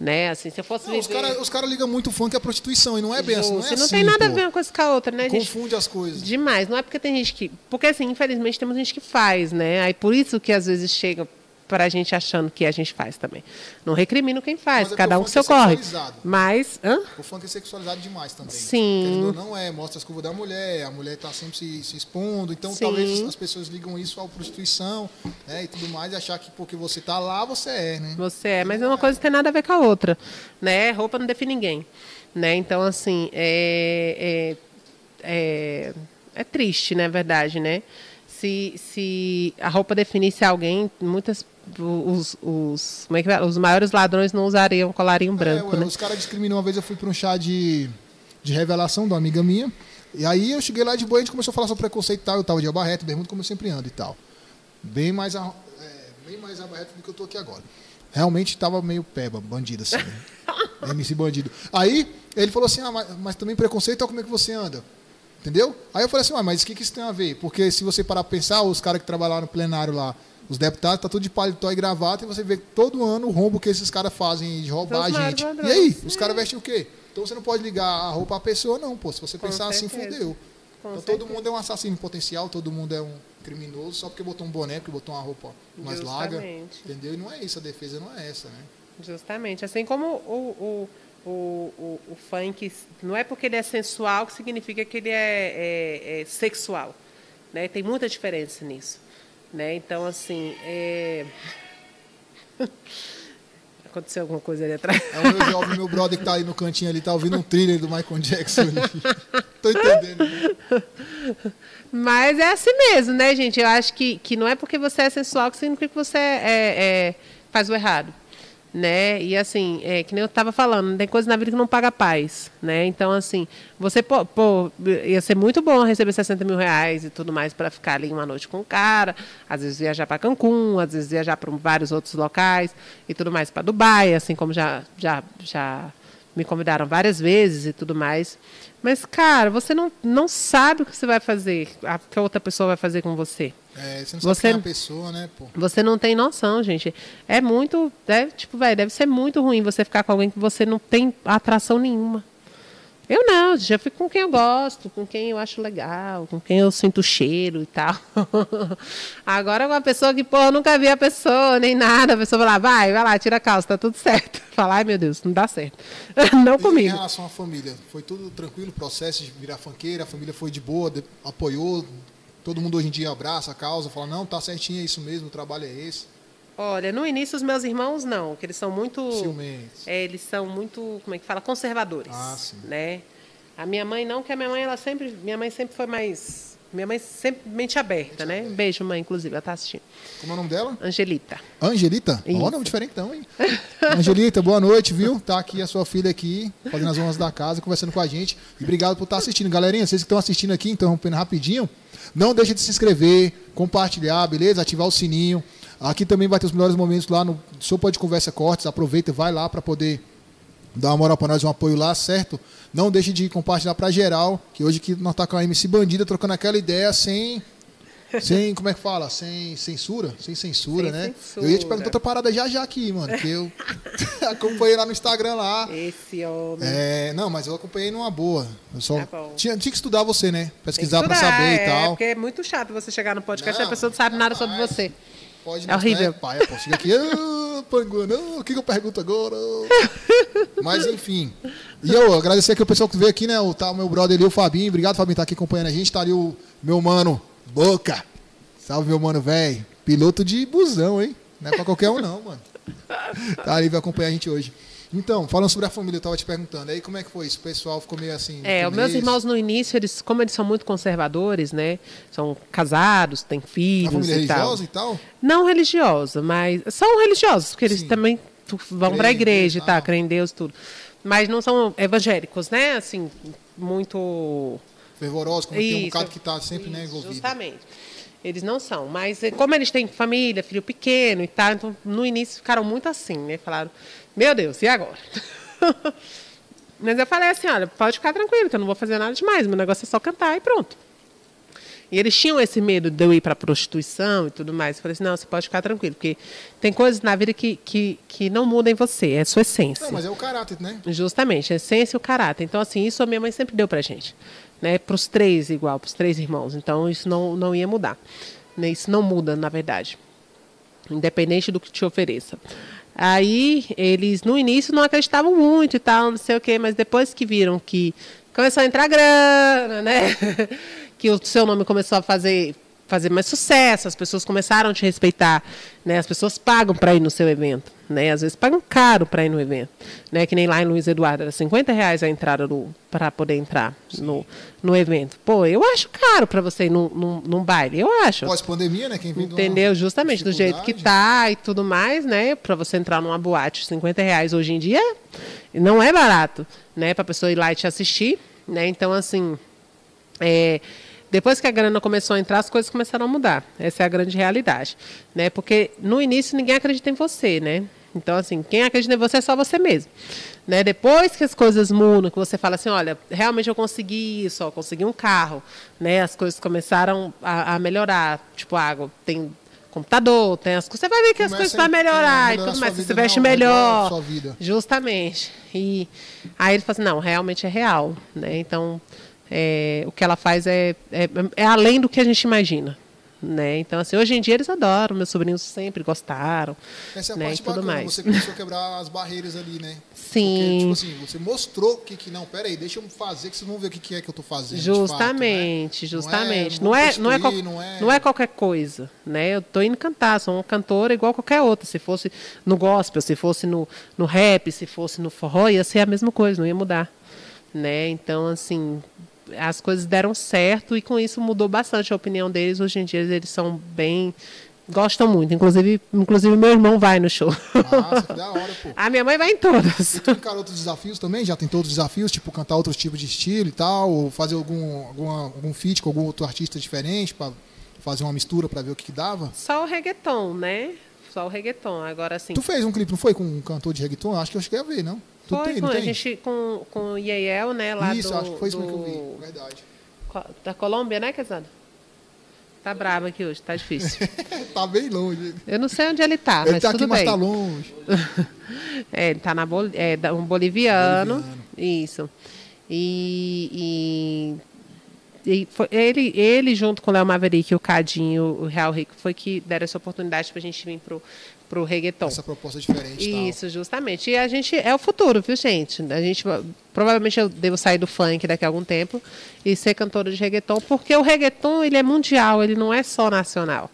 Né? Assim, se eu fosse Não, os viver... caras os cara ligam muito funk à prostituição, e não é bem assim, não é. E assim. não tem nada a pô. ver uma coisa com a outra, né, gente? Confunde as coisas. Demais. Não é porque tem gente que. Porque, assim, infelizmente, temos gente que faz, né? Aí por isso que às vezes chega para a gente achando que a gente faz também. Não recrimino quem faz, é cada um seu é corre. Mas. Hã? O funk é sexualizado demais também. Sim. Querendo ou não é, mostra as curvas da mulher, a mulher tá sempre se, se expondo. Então Sim. talvez as pessoas ligam isso à prostituição né, e tudo mais e achar que porque você tá lá, você é, né? Você é, mas uma coisa não tem nada a ver com a outra, né? Roupa não define ninguém, né? Então assim é, é, é, é triste, né? Verdade, né? Se, se a roupa definisse alguém, muitas os, os como é que vai? os maiores ladrões não usariam colarinho branco, É, né? Os caras discriminam. Uma vez eu fui para um chá de, de revelação de uma amiga minha. E aí eu cheguei lá de boa, a gente começou a falar sobre preconceito e tal. Eu tava de abarrete, bermuda, como eu sempre ando e tal. Bem mais, a, é, bem mais abarrete do que eu tô aqui agora. Realmente tava meio peba, bandido assim. né? MC bandido. Aí ele falou assim: ah, mas, mas também preconceito, então como é que você anda? Entendeu? Aí eu falei assim, ah, mas o que, que isso tem a ver? Porque se você parar pra pensar, os caras que trabalham lá no plenário lá, os deputados, tá tudo de paletó e gravata, e você vê todo ano o rombo que esses caras fazem de roubar São a gente. E aí? Os caras vestem o quê? Então você não pode ligar a roupa à pessoa, não, pô. Se você Com pensar assim, certeza. fudeu. Com Então todo mundo é um assassino potencial, todo mundo é um criminoso, só porque botou um boné, porque botou uma roupa mais larga. Justamente. Entendeu? E não é isso, a defesa não é essa, né? Justamente. Assim como o, o, o, o, o funk, não é porque ele é sensual que significa que ele é, é- é sexual. Né? Tem muita diferença nisso. Né? Então, assim. é- Aconteceu alguma coisa ali atrás. É o meu jovem, meu brother que tá ali no cantinho ali, tá ouvindo um thriller do Michael Jackson ali. Tô entendendo. né? Mas é assim mesmo, né, gente? Eu acho que, que não é porque você é sensual que significa que você é, é, faz o errado. Né? E assim, é, que nem eu estava falando, tem coisa na vida que não paga paz. Né? Então, assim, você, pô, pô, ia ser muito bom receber 60 mil reais e tudo mais para ficar ali uma noite com o cara, às vezes viajar para Cancún, às vezes viajar para vários outros locais e tudo mais para Dubai, assim como já, já, já me convidaram várias vezes e tudo mais. Mas, cara, você não, não sabe o que você vai fazer, a, que a outra pessoa vai fazer com você. É, você não sabe Você- quem é pessoa, né, pô? Você não tem noção, gente. É muito. É, tipo, velho, deve ser muito ruim você ficar com alguém que você não tem atração nenhuma. Eu não, já fico com quem eu gosto, com quem eu acho legal, com quem eu sinto cheiro e tal. Agora, uma pessoa que, pô, eu nunca vi a pessoa, nem nada, a pessoa vai lá, vai, vai lá, tira a calça, tá tudo certo. Fala, ai meu Deus, não dá certo. Não E em comigo. relação à família, foi tudo tranquilo o processo de virar fanqueira, a família foi de boa, apoiou, todo mundo hoje em dia abraça a causa, fala, não, tá certinho, é isso mesmo, o trabalho é esse. Olha, no início os meus irmãos não, que eles são muito. Ciumentos. É, eles são muito, como é que fala, conservadores, Ah, sim. né? A minha mãe não, que a minha mãe ela sempre, minha mãe sempre foi mais Minha mãe sempre mente aberta, né? Beijo, mãe, inclusive, ela tá assistindo. Como é o nome dela? Angelita. Angelita? Isso. Ó, nome diferente então, hein? Angelita, boa noite, viu? Tá aqui a sua filha aqui, fazendo as honras da casa, conversando com a gente. E obrigado por estar assistindo. Galerinha, vocês que estão assistindo aqui, interrompendo rapidinho, não deixe de se inscrever, compartilhar, beleza? Ativar o sininho. Aqui também vai ter os melhores momentos lá no seu Pode Conversa Cortes. Aproveita e vai lá para poder dar uma moral para nós, um apoio lá, certo? Não deixe de compartilhar para geral, que hoje que nós tá com a MC Bandida trocando aquela ideia sem sem, como é que fala? Sem censura? Sem censura, Sem né? censura. Eu ia te perguntar outra parada já já aqui, mano, que eu acompanhei lá no Instagram lá. Esse homem. É, não, mas eu acompanhei numa boa. Eu só Tá tinha, tinha que estudar você, né? Pesquisar para saber é, e tal. Porque é muito chato você chegar no podcast e Não, a pessoa não sabe nada sobre você. Pode É horrível. Né? Pai, pô, chega aqui, ah, panguana, ah, o que, que eu pergunto agora? Mas enfim. E eu agradecer aqui o pessoal que veio aqui, né? O, tá, meu brother ali, o Fabinho. Obrigado, Fabinho, tá aqui acompanhando a gente. Tá ali o meu mano, Boca. Salve, meu mano, velho. Piloto de busão, hein? Não é pra qualquer um, não, mano. Tá ali, vai acompanhar a gente hoje. Então, falando sobre a família, eu tava te perguntando. Aí, como é que foi isso? O pessoal ficou meio assim. É, os meus irmãos no início, eles, como eles são muito conservadores, né? São casados, têm A filhos família e tal. religiosa e tal? Não religiosa, mas são religiosos, porque eles Sim. também tu- vão para a igreja e tá, ah. creem em Deus tudo. Mas não são evangélicos, né? Assim, muito Fervorosa, como tem um Isso, bocado que tá sempre né, isso, envolvido. Justamente. Eles não são. Mas eh, como eles têm família, filho pequeno e tal, então no início ficaram muito assim, né? Falaram, meu Deus, e agora? Mas eu falei assim, olha, pode ficar tranquilo, que eu não vou fazer nada demais, meu negócio é só cantar e pronto. E eles tinham esse medo de eu ir para prostituição e tudo mais. Eu falei assim, não, você pode ficar tranquilo, porque tem coisas na vida que, que, que não mudam em você, é sua essência. Não, mas é o caráter, né? Justamente, a essência e o caráter. Então, assim, isso a minha mãe sempre deu pra gente. Né? Para os três, igual, para os três irmãos. Então, isso não, não ia mudar. Né? Isso não muda, na verdade. Independente do que te ofereça. Aí, eles, no início, não acreditavam muito e tal, não sei o quê, mas depois que viram que começou a entrar grana, né? que o seu nome começou a fazer fazer mais sucesso, as pessoas começaram a te respeitar, né? As pessoas pagam para ir no seu evento, né? Às vezes pagam caro para ir no evento, né? Que nem lá em Luiz Eduardo era 50 reais a entrada para poder entrar no, no evento. Pô, eu acho caro para você ir num, num, num baile, eu acho. Pós-pandemia, né? Quem vem Entendeu? Justamente do jeito que tá e tudo mais, né? Para você entrar numa boate, 50 reais hoje em dia não é barato, né? Para pessoa ir lá e te assistir, né? Então, assim, é, depois que a grana começou a entrar, as coisas começaram a mudar. Essa é a grande realidade, né? Porque no início ninguém acredita em você, né? Então, assim, quem acredita em você é só você mesmo. Né? Depois que as coisas mudam, que você fala assim, olha, realmente eu consegui isso, ó, consegui um carro, né? As coisas começaram a, a melhorar. Tipo, água, tem computador, tem as coisas. Você vai ver que as Começa coisas vão melhorar é, e tudo mais. Você se veste não, melhor. Justamente. E aí ele falou assim, não, realmente é real, né? Então, é, o que ela faz é, é, é além do que a gente imagina, né? Então, assim, hoje em dia eles adoram, meus sobrinhos sempre gostaram, Essa é a né? parte E tudo bacana, mais. você começou a quebrar as barreiras ali, né? Sim. Porque, tipo assim, você mostrou que, que não, peraí, deixa eu fazer, que vocês vão ver o que, que é que eu tô fazendo. de fato, né? Justamente, justamente. Não Não é, é, não, é, qual- prostituir, não é- não é qualquer coisa, né? Eu tô indo cantar, sou uma cantora igual qualquer outra. Se fosse no gospel, se fosse no, no rap, se fosse no forró, ia ser a mesma coisa, não ia mudar, né? Então, assim, as coisas deram certo e com isso mudou bastante a opinião deles. Hoje em dia eles são bem gostam muito, inclusive, inclusive meu irmão vai no show. Massa, que da hora, pô. a minha mãe vai em todas. E tu encarou outros desafios também? Já tentou outros desafios, tipo cantar outros tipos de estilo e tal, ou fazer algum, alguma, algum feat com algum outro artista diferente pra fazer uma mistura pra ver o que, que dava? Só o reggaeton, né? Só o reggaeton. Agora, assim, Tu fez um clipe, não foi, com um cantor de reggaeton? Acho que eu cheguei a ver, não? Tu Foi tem, com, a gente com, com o né? Lá Isso, do, acho que foi isso do, que eu vi, verdade. Da Colômbia, né, Casado? Tá brabo aqui hoje, tá difícil. tá bem longe. Eu não sei onde ele tá, Ele mas tá tudo aqui, mas bem. tá longe. É, ele tá na Bol é, um boliviano. Boliviano. Isso. E, e, e foi- ele, ele, junto com o Léo Maverick e o Cadinho, o Real Rico, foi que deram essa oportunidade pra gente vir pro, pro reggaeton. Essa proposta diferente e tal. Isso, justamente. E a gente é o futuro, viu, gente? A gente provavelmente eu devo sair do funk daqui a algum tempo e ser cantora de reggaeton, porque o reggaeton ele é mundial, ele não é só nacional.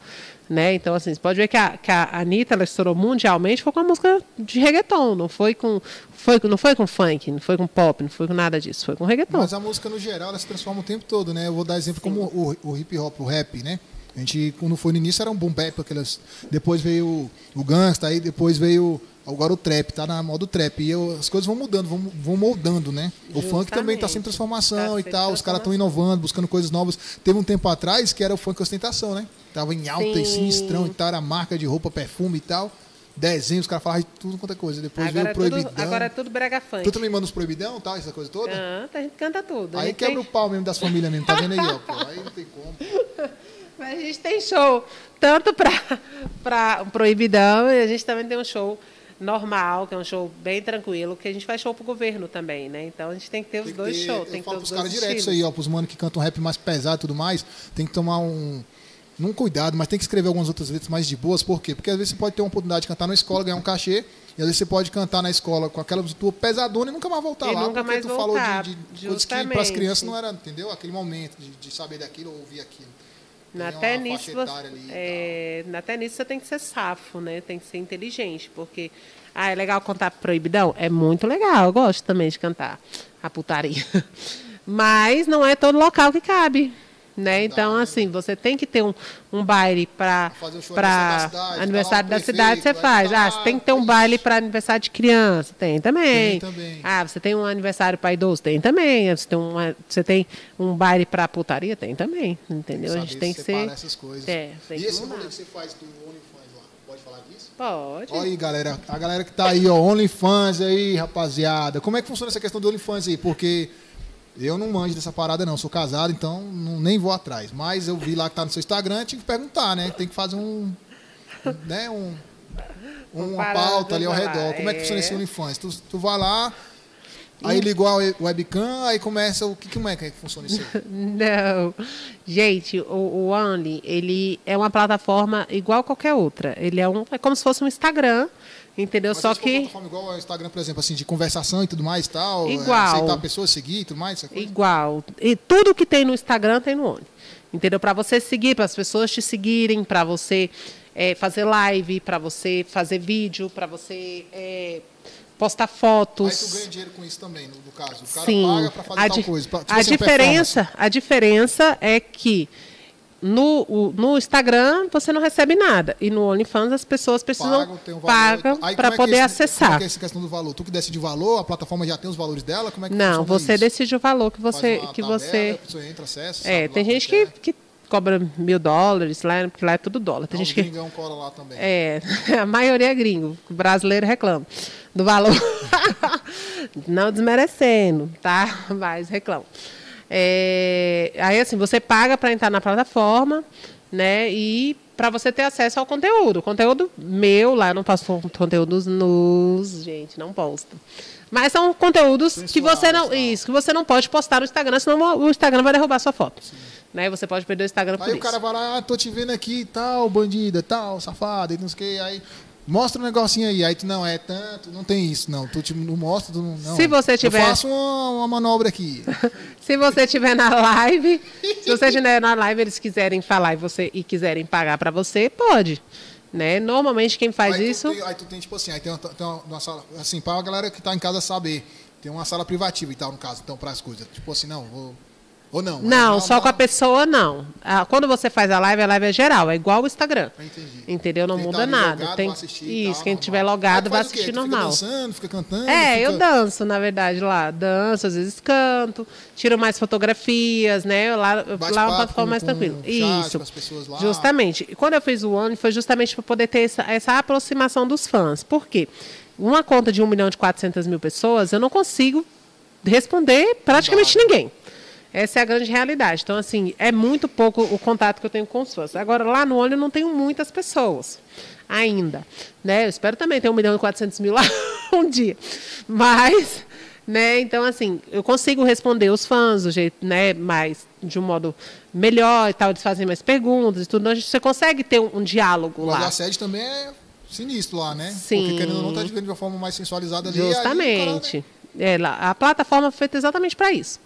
Né? Então, assim, você pode ver que a, que a Anitta ela estourou mundialmente foi com a música de reggaeton, não foi com, foi, não foi com funk, não foi com pop, não foi com nada disso, foi com reggaeton. Mas a música, no geral, ela se transforma o tempo todo, né? Eu vou dar exemplo Sim. como o, o hip hop, o rap, né? A gente, quando foi no início, era um boom bap, aquelas... depois veio o, gangsta, aí depois veio agora o trap, tá na moda do trap. E eu, as coisas vão mudando, vão, vão moldando, né? Justamente. O funk também tá sem transformação tá e tal, os caras estão inovando, buscando coisas novas. Teve um tempo atrás que era o funk ostentação, né? Tava em alta Sim. e sinistrão e tal, era marca de roupa, perfume e tal. Desenho, os caras falavam de tudo quanto é coisa. Depois agora veio o é proibidão. Tudo, agora é tudo brega funk. Tu também manda os proibidão, tal, essa coisa toda? Ah, a gente canta tudo. Aí quebra o pau mesmo das famílias mesmo, tá vendo aí, ó? Pô, aí não tem como. Mas a gente tem show tanto para o proibidão e a gente também tem um show normal, que é um show bem tranquilo, que a gente faz show pro governo também, né? Então a gente tem que ter os dois ter, shows. Tem que ter os caras direto isso aí, ó, pros manos que cantam rap mais pesado e tudo mais, tem que tomar um. Não cuidado, mas tem que escrever algumas outras letras mais de boas. Por quê? Porque às vezes você pode ter uma oportunidade de cantar na escola, ganhar um cachê, e às vezes você pode cantar na escola com aquela tua pesadona e nunca mais voltar e lá. Nunca mais tu voltar, falou de, de coisas que para as crianças não era, entendeu? Aquele momento de, de saber daquilo ou ouvir aquilo. Até nisso, é, até nisso você tem que ser safo, né? Tem que ser inteligente, porque ah, é legal contar proibidão? É muito legal, eu gosto também de cantar a putaria. Mas não é todo local que cabe. Né? Então, assim, você tem que ter um, um baile para aniversário da cidade, você faz. Ah, você tem que ter um baile para aniversário de criança, tem também. tem também. Ah, você tem um aniversário para idoso, tem também. Você tem, uma, você tem um baile para putaria, tem também. Entendeu? Tem a gente tem que ser. essas coisas. É, e esse rolê que você faz do OnlyFans lá, pode falar disso? Pode. Olha aí, galera. A galera que tá aí, ó, OnlyFans aí, rapaziada. Como é que funciona essa questão do OnlyFans aí? Porque eu não manjo dessa parada, não. Sou casado, então não, nem vou atrás. Mas eu vi lá que tá no seu Instagram, tive que perguntar, né? Tem que fazer um. Né, um uma pauta ali ao redor. Como é que funciona esse é. OnlyFans? Tu, tu vai lá, Aí ligou a webcam, aí começa o que, como é que funciona isso aí? Não. Gente, o, o Only, ele é uma plataforma igual a qualquer outra. Ele é um é como se fosse um Instagram, Entendeu? Mas Só que. Plataforma igual ao Instagram, por exemplo, assim, de conversação e tudo mais e tal. É, igual. É, aceitar pessoas, seguir e tudo mais. Igual. E tudo que tem no Instagram tem no Only. Entendeu? Para você seguir, para as pessoas te seguirem, para você é, fazer live, para você fazer vídeo, para você é, postar fotos. Aí tu ganha dinheiro com isso também, no, no caso. O cara Sim. paga para fazer a tal coisa. Pra, tipo a, assim, diferença, a diferença é que no, o, no Instagram você não recebe nada. E no OnlyFans as pessoas precisam um pagam para é poder é esse, acessar. Como é que é essa questão do valor? Tu que decide o valor, a plataforma já tem os valores dela? Como é que Não, você isso? decide o valor que você. que tabela, você... entra, acessa, é, tem gente que, que cobra mil dólares, lá, porque lá é tudo dólar. Tem gente que. cola lá também. É, a maioria é gringo. O brasileiro reclama do valor. não desmerecendo, tá? Mas reclama. É, aí assim, você paga para entrar na plataforma né? E para você ter acesso ao conteúdo. Conteúdo meu, lá eu não posto conteúdos nus, gente, não posto. Mas são conteúdos que você não, isso, que você não pode postar no Instagram, senão o Instagram vai derrubar sua foto. Né? Você pode perder o Instagram por aí isso. Aí o cara vai lá, ah, tô te vendo aqui, tal, bandida, tal, safada, e não sei o que, aí Mostra um negocinho aí. Aí tu, não, é tanto, não tem isso, não. Tu não mostra, tu não. não. Se você tiver. Eu faço uma, uma manobra aqui. se você tiver na live, se você estiver na live, eles quiserem falar e, você, e quiserem pagar para você, pode. Né? Normalmente quem faz aí isso. Tem, aí tu tem, tipo assim, aí tem uma, tem uma, uma sala. Assim, para a galera que está em casa saber. Tem uma sala privativa e tal, no caso, então, para as coisas. Tipo assim, não, vou ou não? Não, não só com a pessoa não. Ah, quando você faz a live, a live é geral, é igual o Instagram. Entendi. Entendeu? Não quem muda tá nada. Logado, Tem assistir, isso, quem estiver logado vai assistir normal. Fica dançando, fica cantando. É, fica... eu danço, na verdade, lá. Danço, às vezes canto, tiro mais fotografias, né? Lá, lá é uma plataforma mais tranquila. Isso. Justamente. E quando eu fiz o One, foi justamente para poder ter essa, essa aproximação dos fãs. Por quê? Uma conta de 1 milhão de 400 mil pessoas, eu não consigo responder praticamente ninguém. Essa é a grande realidade. Então, assim, é muito pouco o contato que eu tenho com os fãs. Agora, lá no olho, eu não tenho muitas pessoas ainda. Né? Eu espero também ter 1 milhão e 400 mil lá um dia. Mas, né, então, assim, eu consigo responder os fãs do jeito, né, mais, de um modo melhor e tal, eles fazem mais perguntas e tudo. Então, você consegue ter um, um diálogo Mas lá. Mas a sede também é sinistro lá, né? Sim. Porque querendo ou não, está de uma forma mais sensualizada ali. Justamente. Ali, cara, né? é, a plataforma foi feita exatamente para isso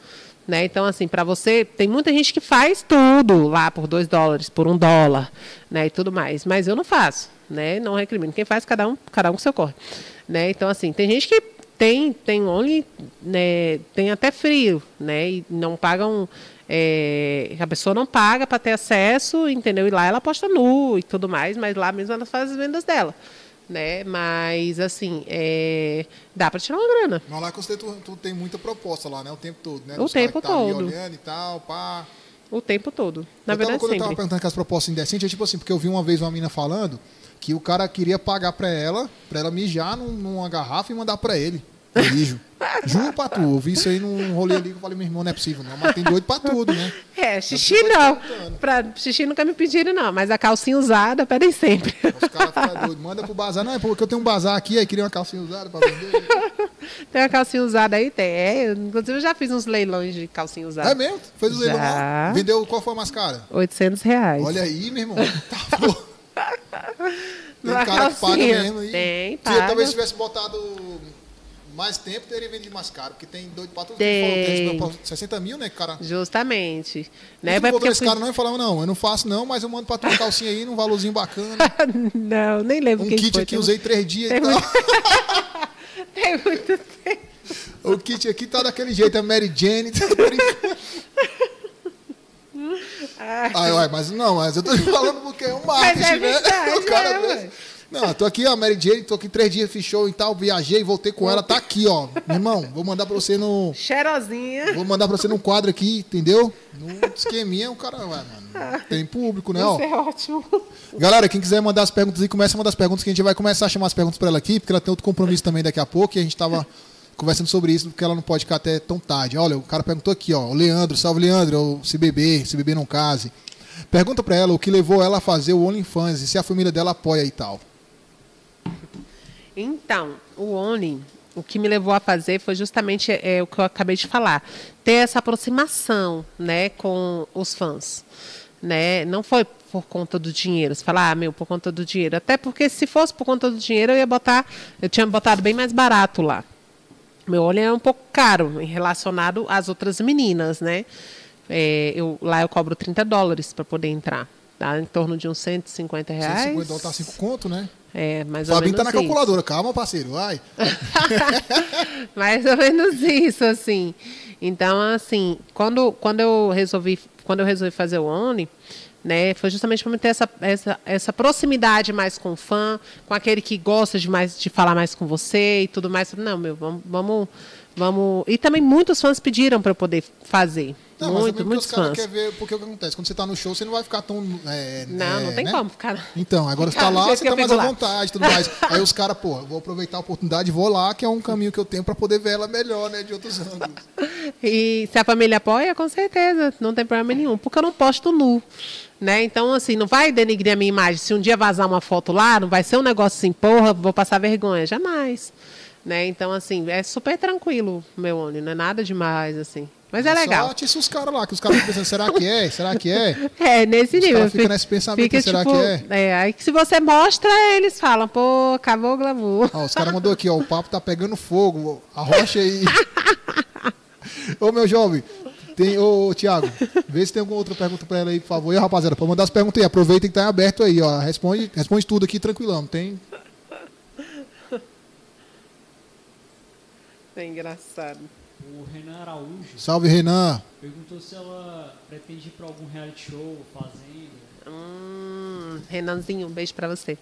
Né? Então, assim, para você, tem muita gente que faz tudo lá por dois dólares, por um dólar, né? E tudo mais. Mas eu não faço, né? Não recrimino. Quem faz, cada um, cada um com seu corre. Né? Então, assim, tem gente que tem, tem only, né? Tem até frio, né? E não pagam. É, a pessoa não paga para ter acesso, entendeu? E lá ela posta nu e tudo mais, mas lá mesmo ela faz as vendas dela né? Mas, assim, é... dá para tirar uma grana. Mas lá com você, tu, tu, tem muita proposta lá, né? O tempo todo, né? O tempo tá todo. olhando e tal, pá. O tempo todo. Na eu verdade, tava, quando sempre. eu tava perguntando com as propostas indecentes, é tipo assim, porque eu vi uma vez uma menina falando que o cara queria pagar para ela, para ela mijar num, numa garrafa e mandar para ele. Mijo. Juro pra tu, eu vi isso aí num rolê ali que eu falei, meu irmão, não é possível, não. Mas tem doido pra tudo, né? É, xixi não. Pra, xixi nunca me pediram, não. Mas a calcinha usada pedem sempre. Os caras ficam doidos. Manda pro bazar. Não, é porque eu tenho um bazar aqui, aí queria uma calcinha usada pra vender. tem uma calcinha usada aí? Tem. É, inclusive eu já fiz uns leilões de calcinha usada. É mesmo? Fez o leilão lá? Vendeu qual foi a mais cara? 800 reais. Olha aí, meu irmão. Tá bom. Tem cara que paga calcinha. mesmo. aí. Tem, Se paga. eu talvez tivesse botado mais tempo, teria vendido mais caro. Porque tem doido pra tudo. Tem. Falou, tem 60 mil, né, cara? Justamente. Né, Mas porque esse fui- cara não e falava, não, eu não faço não, mas eu mando pra tu uma calcinha aí num valorzinho bacana. não, nem lembro Um kit foi. aqui, tem- usei três dias tem e tal. Tem muito tempo. O kit aqui tá daquele jeito, é Mary Jane. Tá brincando. Ai, uai, mas não, mas eu tô falando porque é um marketing, é né? verdade, O cara é. Não, eu tô aqui, a Mary Jane, tô aqui três dias, show e tal, viajei, voltei com ela, tá aqui, ó. Meu irmão, vou mandar pra você no. Cheirosinha. Vou mandar pra você num quadro aqui, entendeu? No esqueminha, o cara vai, mano. Tem público, né? Ó. Isso é ótimo. Galera, quem quiser mandar as perguntas aí, começa a mandar as perguntas, que a gente vai começar a chamar as perguntas pra ela aqui, porque ela tem outro compromisso também daqui a pouco, e a gente tava conversando sobre isso, porque ela não pode ficar até tão tarde. Olha, o cara perguntou aqui, ó, o Leandro, salve Leandro, se beber, se beber não case. Pergunta pra ela o que levou ela a fazer o OnlyFans e se a família dela apoia e tal. Então, o Oni, o que me levou a fazer foi justamente é, o que eu acabei de falar, ter essa aproximação, né, com os fãs, né? Não foi por conta do dinheiro. Você fala, ah, meu, por conta do dinheiro. Até porque se fosse por conta do dinheiro, eu ia botar, eu tinha botado bem mais barato lá. Meu olho é um pouco caro em relacionado às outras meninas, né? É, eu, lá eu cobro 30 dólares para poder entrar. Tá? Em torno de uns 150 reais. 150 dólares tá 5 conto, né? É, mais ou Fabinho tá na isso. calculadora, calma, parceiro, vai. Mais ou menos isso, assim. Então, assim, quando, quando eu resolvi, quando eu resolvi fazer o Oni, né, foi justamente para ter essa, essa, essa proximidade mais com o fã, com aquele que gosta de mais de falar mais com você e tudo mais. Não, meu, vamos, vamos, vamos. E também muitos fãs pediram para eu poder fazer. Não, mas Muito, muitos os caras fãs. querem ver, porque o que acontece? Quando você tá no show, você não vai ficar tão. é, Não, é, não tem né? como ficar. Então, agora você Ficar tá lá, você que eu tá mais fico à lá. vontade e tudo mais. Aí os caras, pô, vou aproveitar a oportunidade e vou lá, que é um caminho que eu tenho pra poder ver ela melhor, né? De outros ângulos. E se a família apoia, com certeza, não tem problema nenhum, porque eu não posto nu. Né? Então, assim, não vai denigrir a minha imagem. Se um dia vazar uma foto lá, não vai ser um negócio assim, porra, vou passar vergonha. Jamais. Né? Então, assim, é super tranquilo meu Oni, não é nada demais, assim. Mas é legal. Só atiça os caras lá, que os caras ficam pensando, será que é? Será que é? É, nesse Os nível. Fica- nesse pensamento, fica, será tipo, que é? Aí que se você mostra, eles falam, pô, acabou o glamour. Ó, os caras mandou aqui, ó, o papo tá pegando fogo, arrocha aí. ô, meu jovem, tem, ô, Thiago, vê se tem alguma outra pergunta pra ela aí, por favor. E, rapaziada, pode mandar as perguntas aí, aproveitem que tá aberto aí, ó. Responde, responde tudo aqui tranquilão, não tem... É engraçado. O Renan Araújo Salve, Renan. perguntou se ela pretende ir para algum reality show, fazenda. Hum, Renanzinho, um beijo pra você.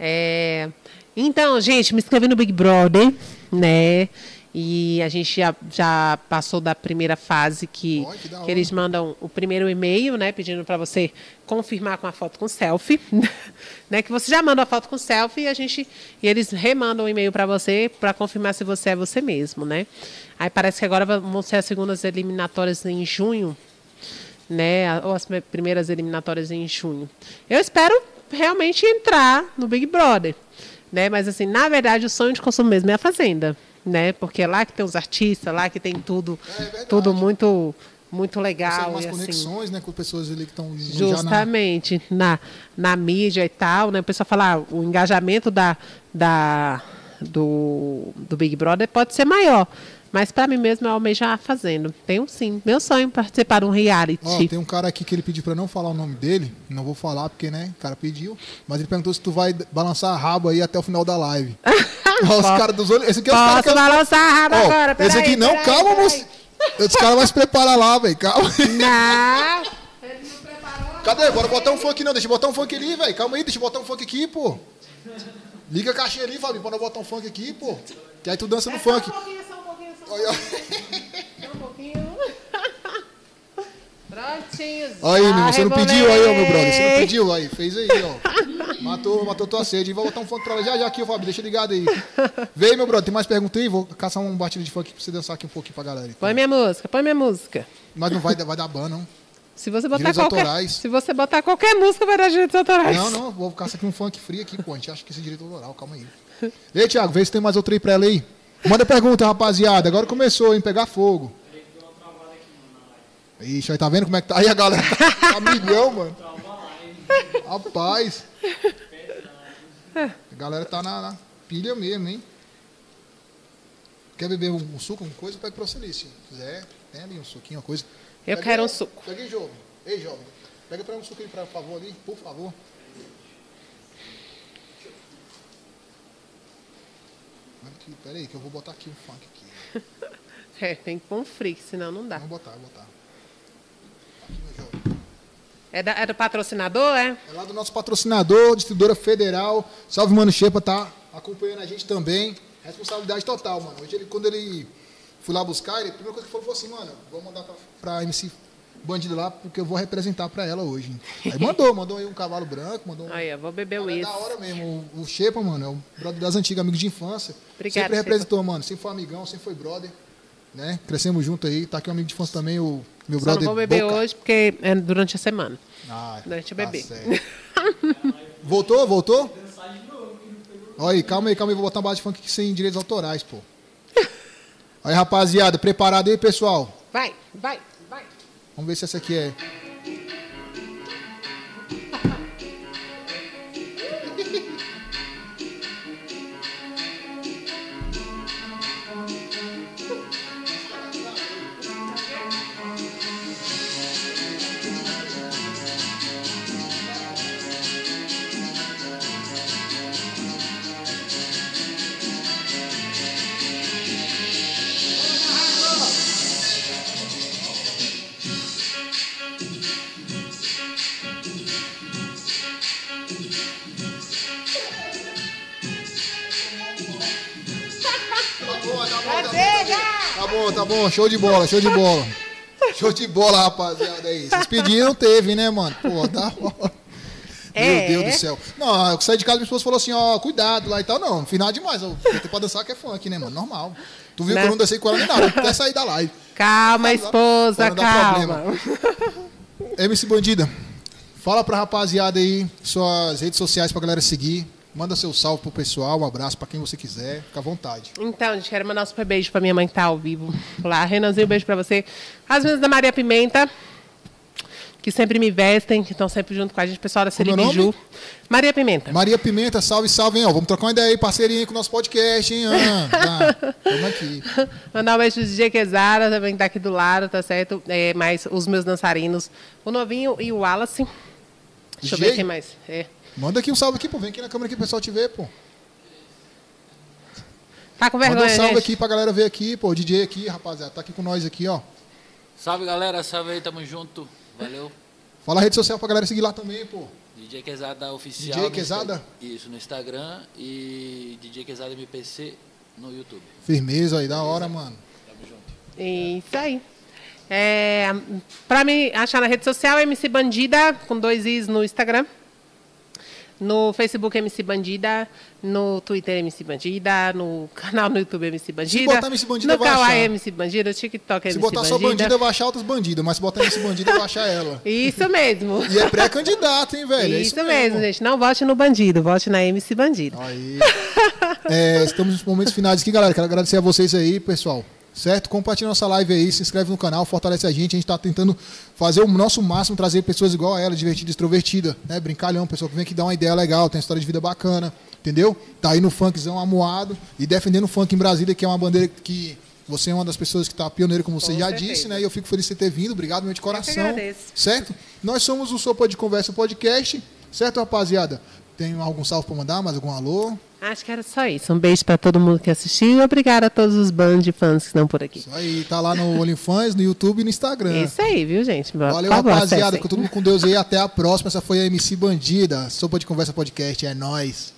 É, Então, gente, me inscrevi no Big Brother, né? E a gente já, já passou da primeira fase que, Olha, que que eles mandam o primeiro e-mail, né? Pedindo para você confirmar com a foto com selfie, né? Que você já manda a foto com selfie e a gente e eles remandam o e-mail para você para confirmar se você é você mesmo, né? Aí parece que agora vão ser as segundas eliminatórias em junho, né? Ou as primeiras eliminatórias em junho. Eu espero realmente entrar no Big Brother, né? Mas assim, na verdade, o sonho de consumo mesmo é a fazenda, né? Porque é lá que tem os artistas, lá que tem tudo, É verdade. tudo muito muito legal umas e assim. conexões, né, com pessoas ali que estão já na... Justamente, na, na mídia e tal, né? O pessoal fala, ah, o engajamento da, da, do, do Big Brother pode ser maior. Mas pra mim mesmo é almejar fazendo. Tenho sim. Meu sonho é participar de um reality. Ó, tem um cara aqui que ele pediu pra não falar o nome dele. Não vou falar porque, né, o cara pediu. Mas ele perguntou se tu vai balançar a rabo aí até o final da live. Ó, os caras dos olhos. Esse aqui é os caras Posso que... balançar a raba Ó, agora? esse Peraí, aqui não, peraí, calma, moço. Os caras vão se preparar lá, velho. Calma. Não. Cadê? Bora botar um funk não, deixa eu botar um funk ali, velho. Calma aí, deixa eu botar um funk aqui, pô. Liga a caixinha ali, Fabinho, pra nós botar um funk aqui, pô. Que aí tu dança no funk. Só um Olha, um pouquinho. Prontinho. aí, meu você não rebolei. pediu aí, ó, meu brother. Você não pediu aí, fez aí, ó. Matou, matou tua sede. Vai botar um funk pra lá. Já, já aqui, ó, Fabinho, deixa ligado aí. Vem, meu brother, tem mais pergunta aí? Vou caçar um batida de funk pra você dançar aqui um pouquinho pra galera. então. Põe minha música, põe minha música. Mas não vai, vai dar ban, não. Se você botar Direitos qualquer, autorais. se você botar qualquer música vai dar direitos autorais. Não, não, vou caçar aqui um funk free aqui, pô. A gente acha que esse direito autoral, calma aí. Ei, Thiago, vê se tem mais outra aí pra ela aí. Manda pergunta, rapaziada. Agora começou, hein? Pegar fogo. Ixi, aí tá vendo como é que tá aí a galera? Tá milhão, mano. Rapaz. A galera tá na, na pilha mesmo, hein? Quer beber um, um suco, alguma coisa? Pega pra você ali, se quiser. Tem ali um suquinho, uma coisa. Eu Pega quero um suco. Pega aí, jovem. Ei, jovem. Pega pra um suco aí, por favor, ali, por favor. Aqui, pera aí, que eu vou botar aqui um funk aqui. É, tem que pôr um free, senão não dá. Vou botar, vou botar. Aqui. É, da- é do patrocinador, é? É lá do nosso patrocinador, distribuidora federal. Salve, mano Xepa, tá acompanhando a gente também. Responsabilidade total, mano. Hoje, ele, quando ele fui lá buscar, ele, a primeira coisa que falou foi assim, mano, vou mandar pra, pra MC Bandido lá, porque eu vou representar pra ela hoje. Aí mandou, mandou aí um cavalo branco, mandou um. Aí, eu vou beber o Cara, é da hora mesmo. O, o Xepa, mano, é um brother das antigas, amigo de infância. Obrigada, sempre representou, mano. Sempre foi amigão, sempre foi brother. Né? Crescemos junto aí. Tá aqui um amigo de infância também, o meu Só não brother. vou beber Boca. hoje porque é durante a semana. Ah, Durante o tá bebê. certo. voltou, voltou? Olha aí, calma aí, calma aí. Vou botar uma base de funk aqui sem direitos autorais, pô. Aí, rapaziada, preparado aí, pessoal? Vai, vai. Vamos ver se essa aqui é. Tá bom, tá bom. Show de bola, show de bola. Show de bola, rapaziada aí. Vocês pediram, teve, né, mano? Pô, da hora. É. Meu Deus do céu. Não, eu saí de casa e minha esposa falou assim, ó, cuidado lá e tal. Não, final demais. Eu botei pra dançar que é funk, né, mano? Normal. Tu viu Né? que eu não dancei com ela nem nada. Até sair da live. Calma, esposa, não calma. MC Bandida, fala pra rapaziada aí suas redes sociais pra galera seguir. Manda seu salve pro pessoal, um abraço pra quem você quiser. Fica à vontade. Então, gente, quero mandar um super beijo pra minha mãe que tá ao vivo. Lá, Renanzinho, um beijo pra você. As meninas da Maria Pimenta, que sempre me vestem, que estão sempre junto com a gente, pessoal da Como é? Maria Pimenta. Maria Pimenta, salve, salve, hein? Ó, vamos trocar uma ideia aí, parceria aí com o nosso podcast, hein? Ah, tá. Tamo aqui. Mandar um beijo pro DJ Quesara, também que tá aqui do lado, tá certo? É, mais os meus dançarinos, o Novinho e o Wallace. Deixa eu DJ? ver quem mais. É. Manda aqui um salve aqui, pô. Vem aqui na câmera que o pessoal te vê, pô. Tá com Manda vergonha, um salve gente? aqui pra galera ver aqui, pô. O DJ aqui, rapaziada. Tá aqui com nós aqui, ó. Salve galera, salve aí, tamo junto. Valeu. Fala a rede social pra galera seguir lá também, pô. DJ Quesada Oficial. DJ Quesada? Insta- Isso, no Instagram e DJ Quesada MPC no YouTube. Firmeza aí, da hora, mano. Tamo junto. Isso aí. É, pra me achar na rede social, MC Bandida, com dois Is no Instagram. No Facebook, MC Bandida. No Twitter, MC Bandida. No canal no YouTube, MC Bandida. botar MC Bandida, no vai Kawaii, achar. MC Bandida. No TikTok, Se MC botar só Bandida. bandida, vai achar outras bandidas. Mas se botar esse bandida, vai achar ela. Isso mesmo. E é pré-candidato, hein, velho? É isso, mesmo, gente. Não vote no bandido, vote na MC Bandida. Aí. É, estamos nos momentos finais aqui, galera. Quero agradecer a vocês aí, pessoal. Certo? Compartilha nossa live aí, se inscreve no canal, fortalece a gente. A gente está tentando fazer o nosso máximo, trazer pessoas igual a ela, divertida, extrovertida, né? Brincalhão, pessoa que vem aqui dar uma ideia legal, tem uma história de vida bacana, entendeu? Tá aí no funkzão amuado e defendendo o funk em Brasília, que é uma bandeira que Você é uma das pessoas que está pioneira, como você Com já certeza. disse, né? E eu fico feliz de você ter vindo. Obrigado, meu de coração. agradeço. Certo? Nós somos o Sopa de Conversa Podcast. Certo, rapaziada? Tem algum salve para mandar? Mais algum alô? Acho que era só isso. Um beijo para todo mundo que assistiu e obrigada a todos os bandos de fãs que estão por aqui. Isso aí, tá lá no OnlyFans, no YouTube e no Instagram. Isso aí, viu, gente? Valeu, favor, rapaziada. Com todo mundo com Deus aí. Até a próxima. Essa foi a MC Bandida. Sopa de Conversa Podcast. É nóis.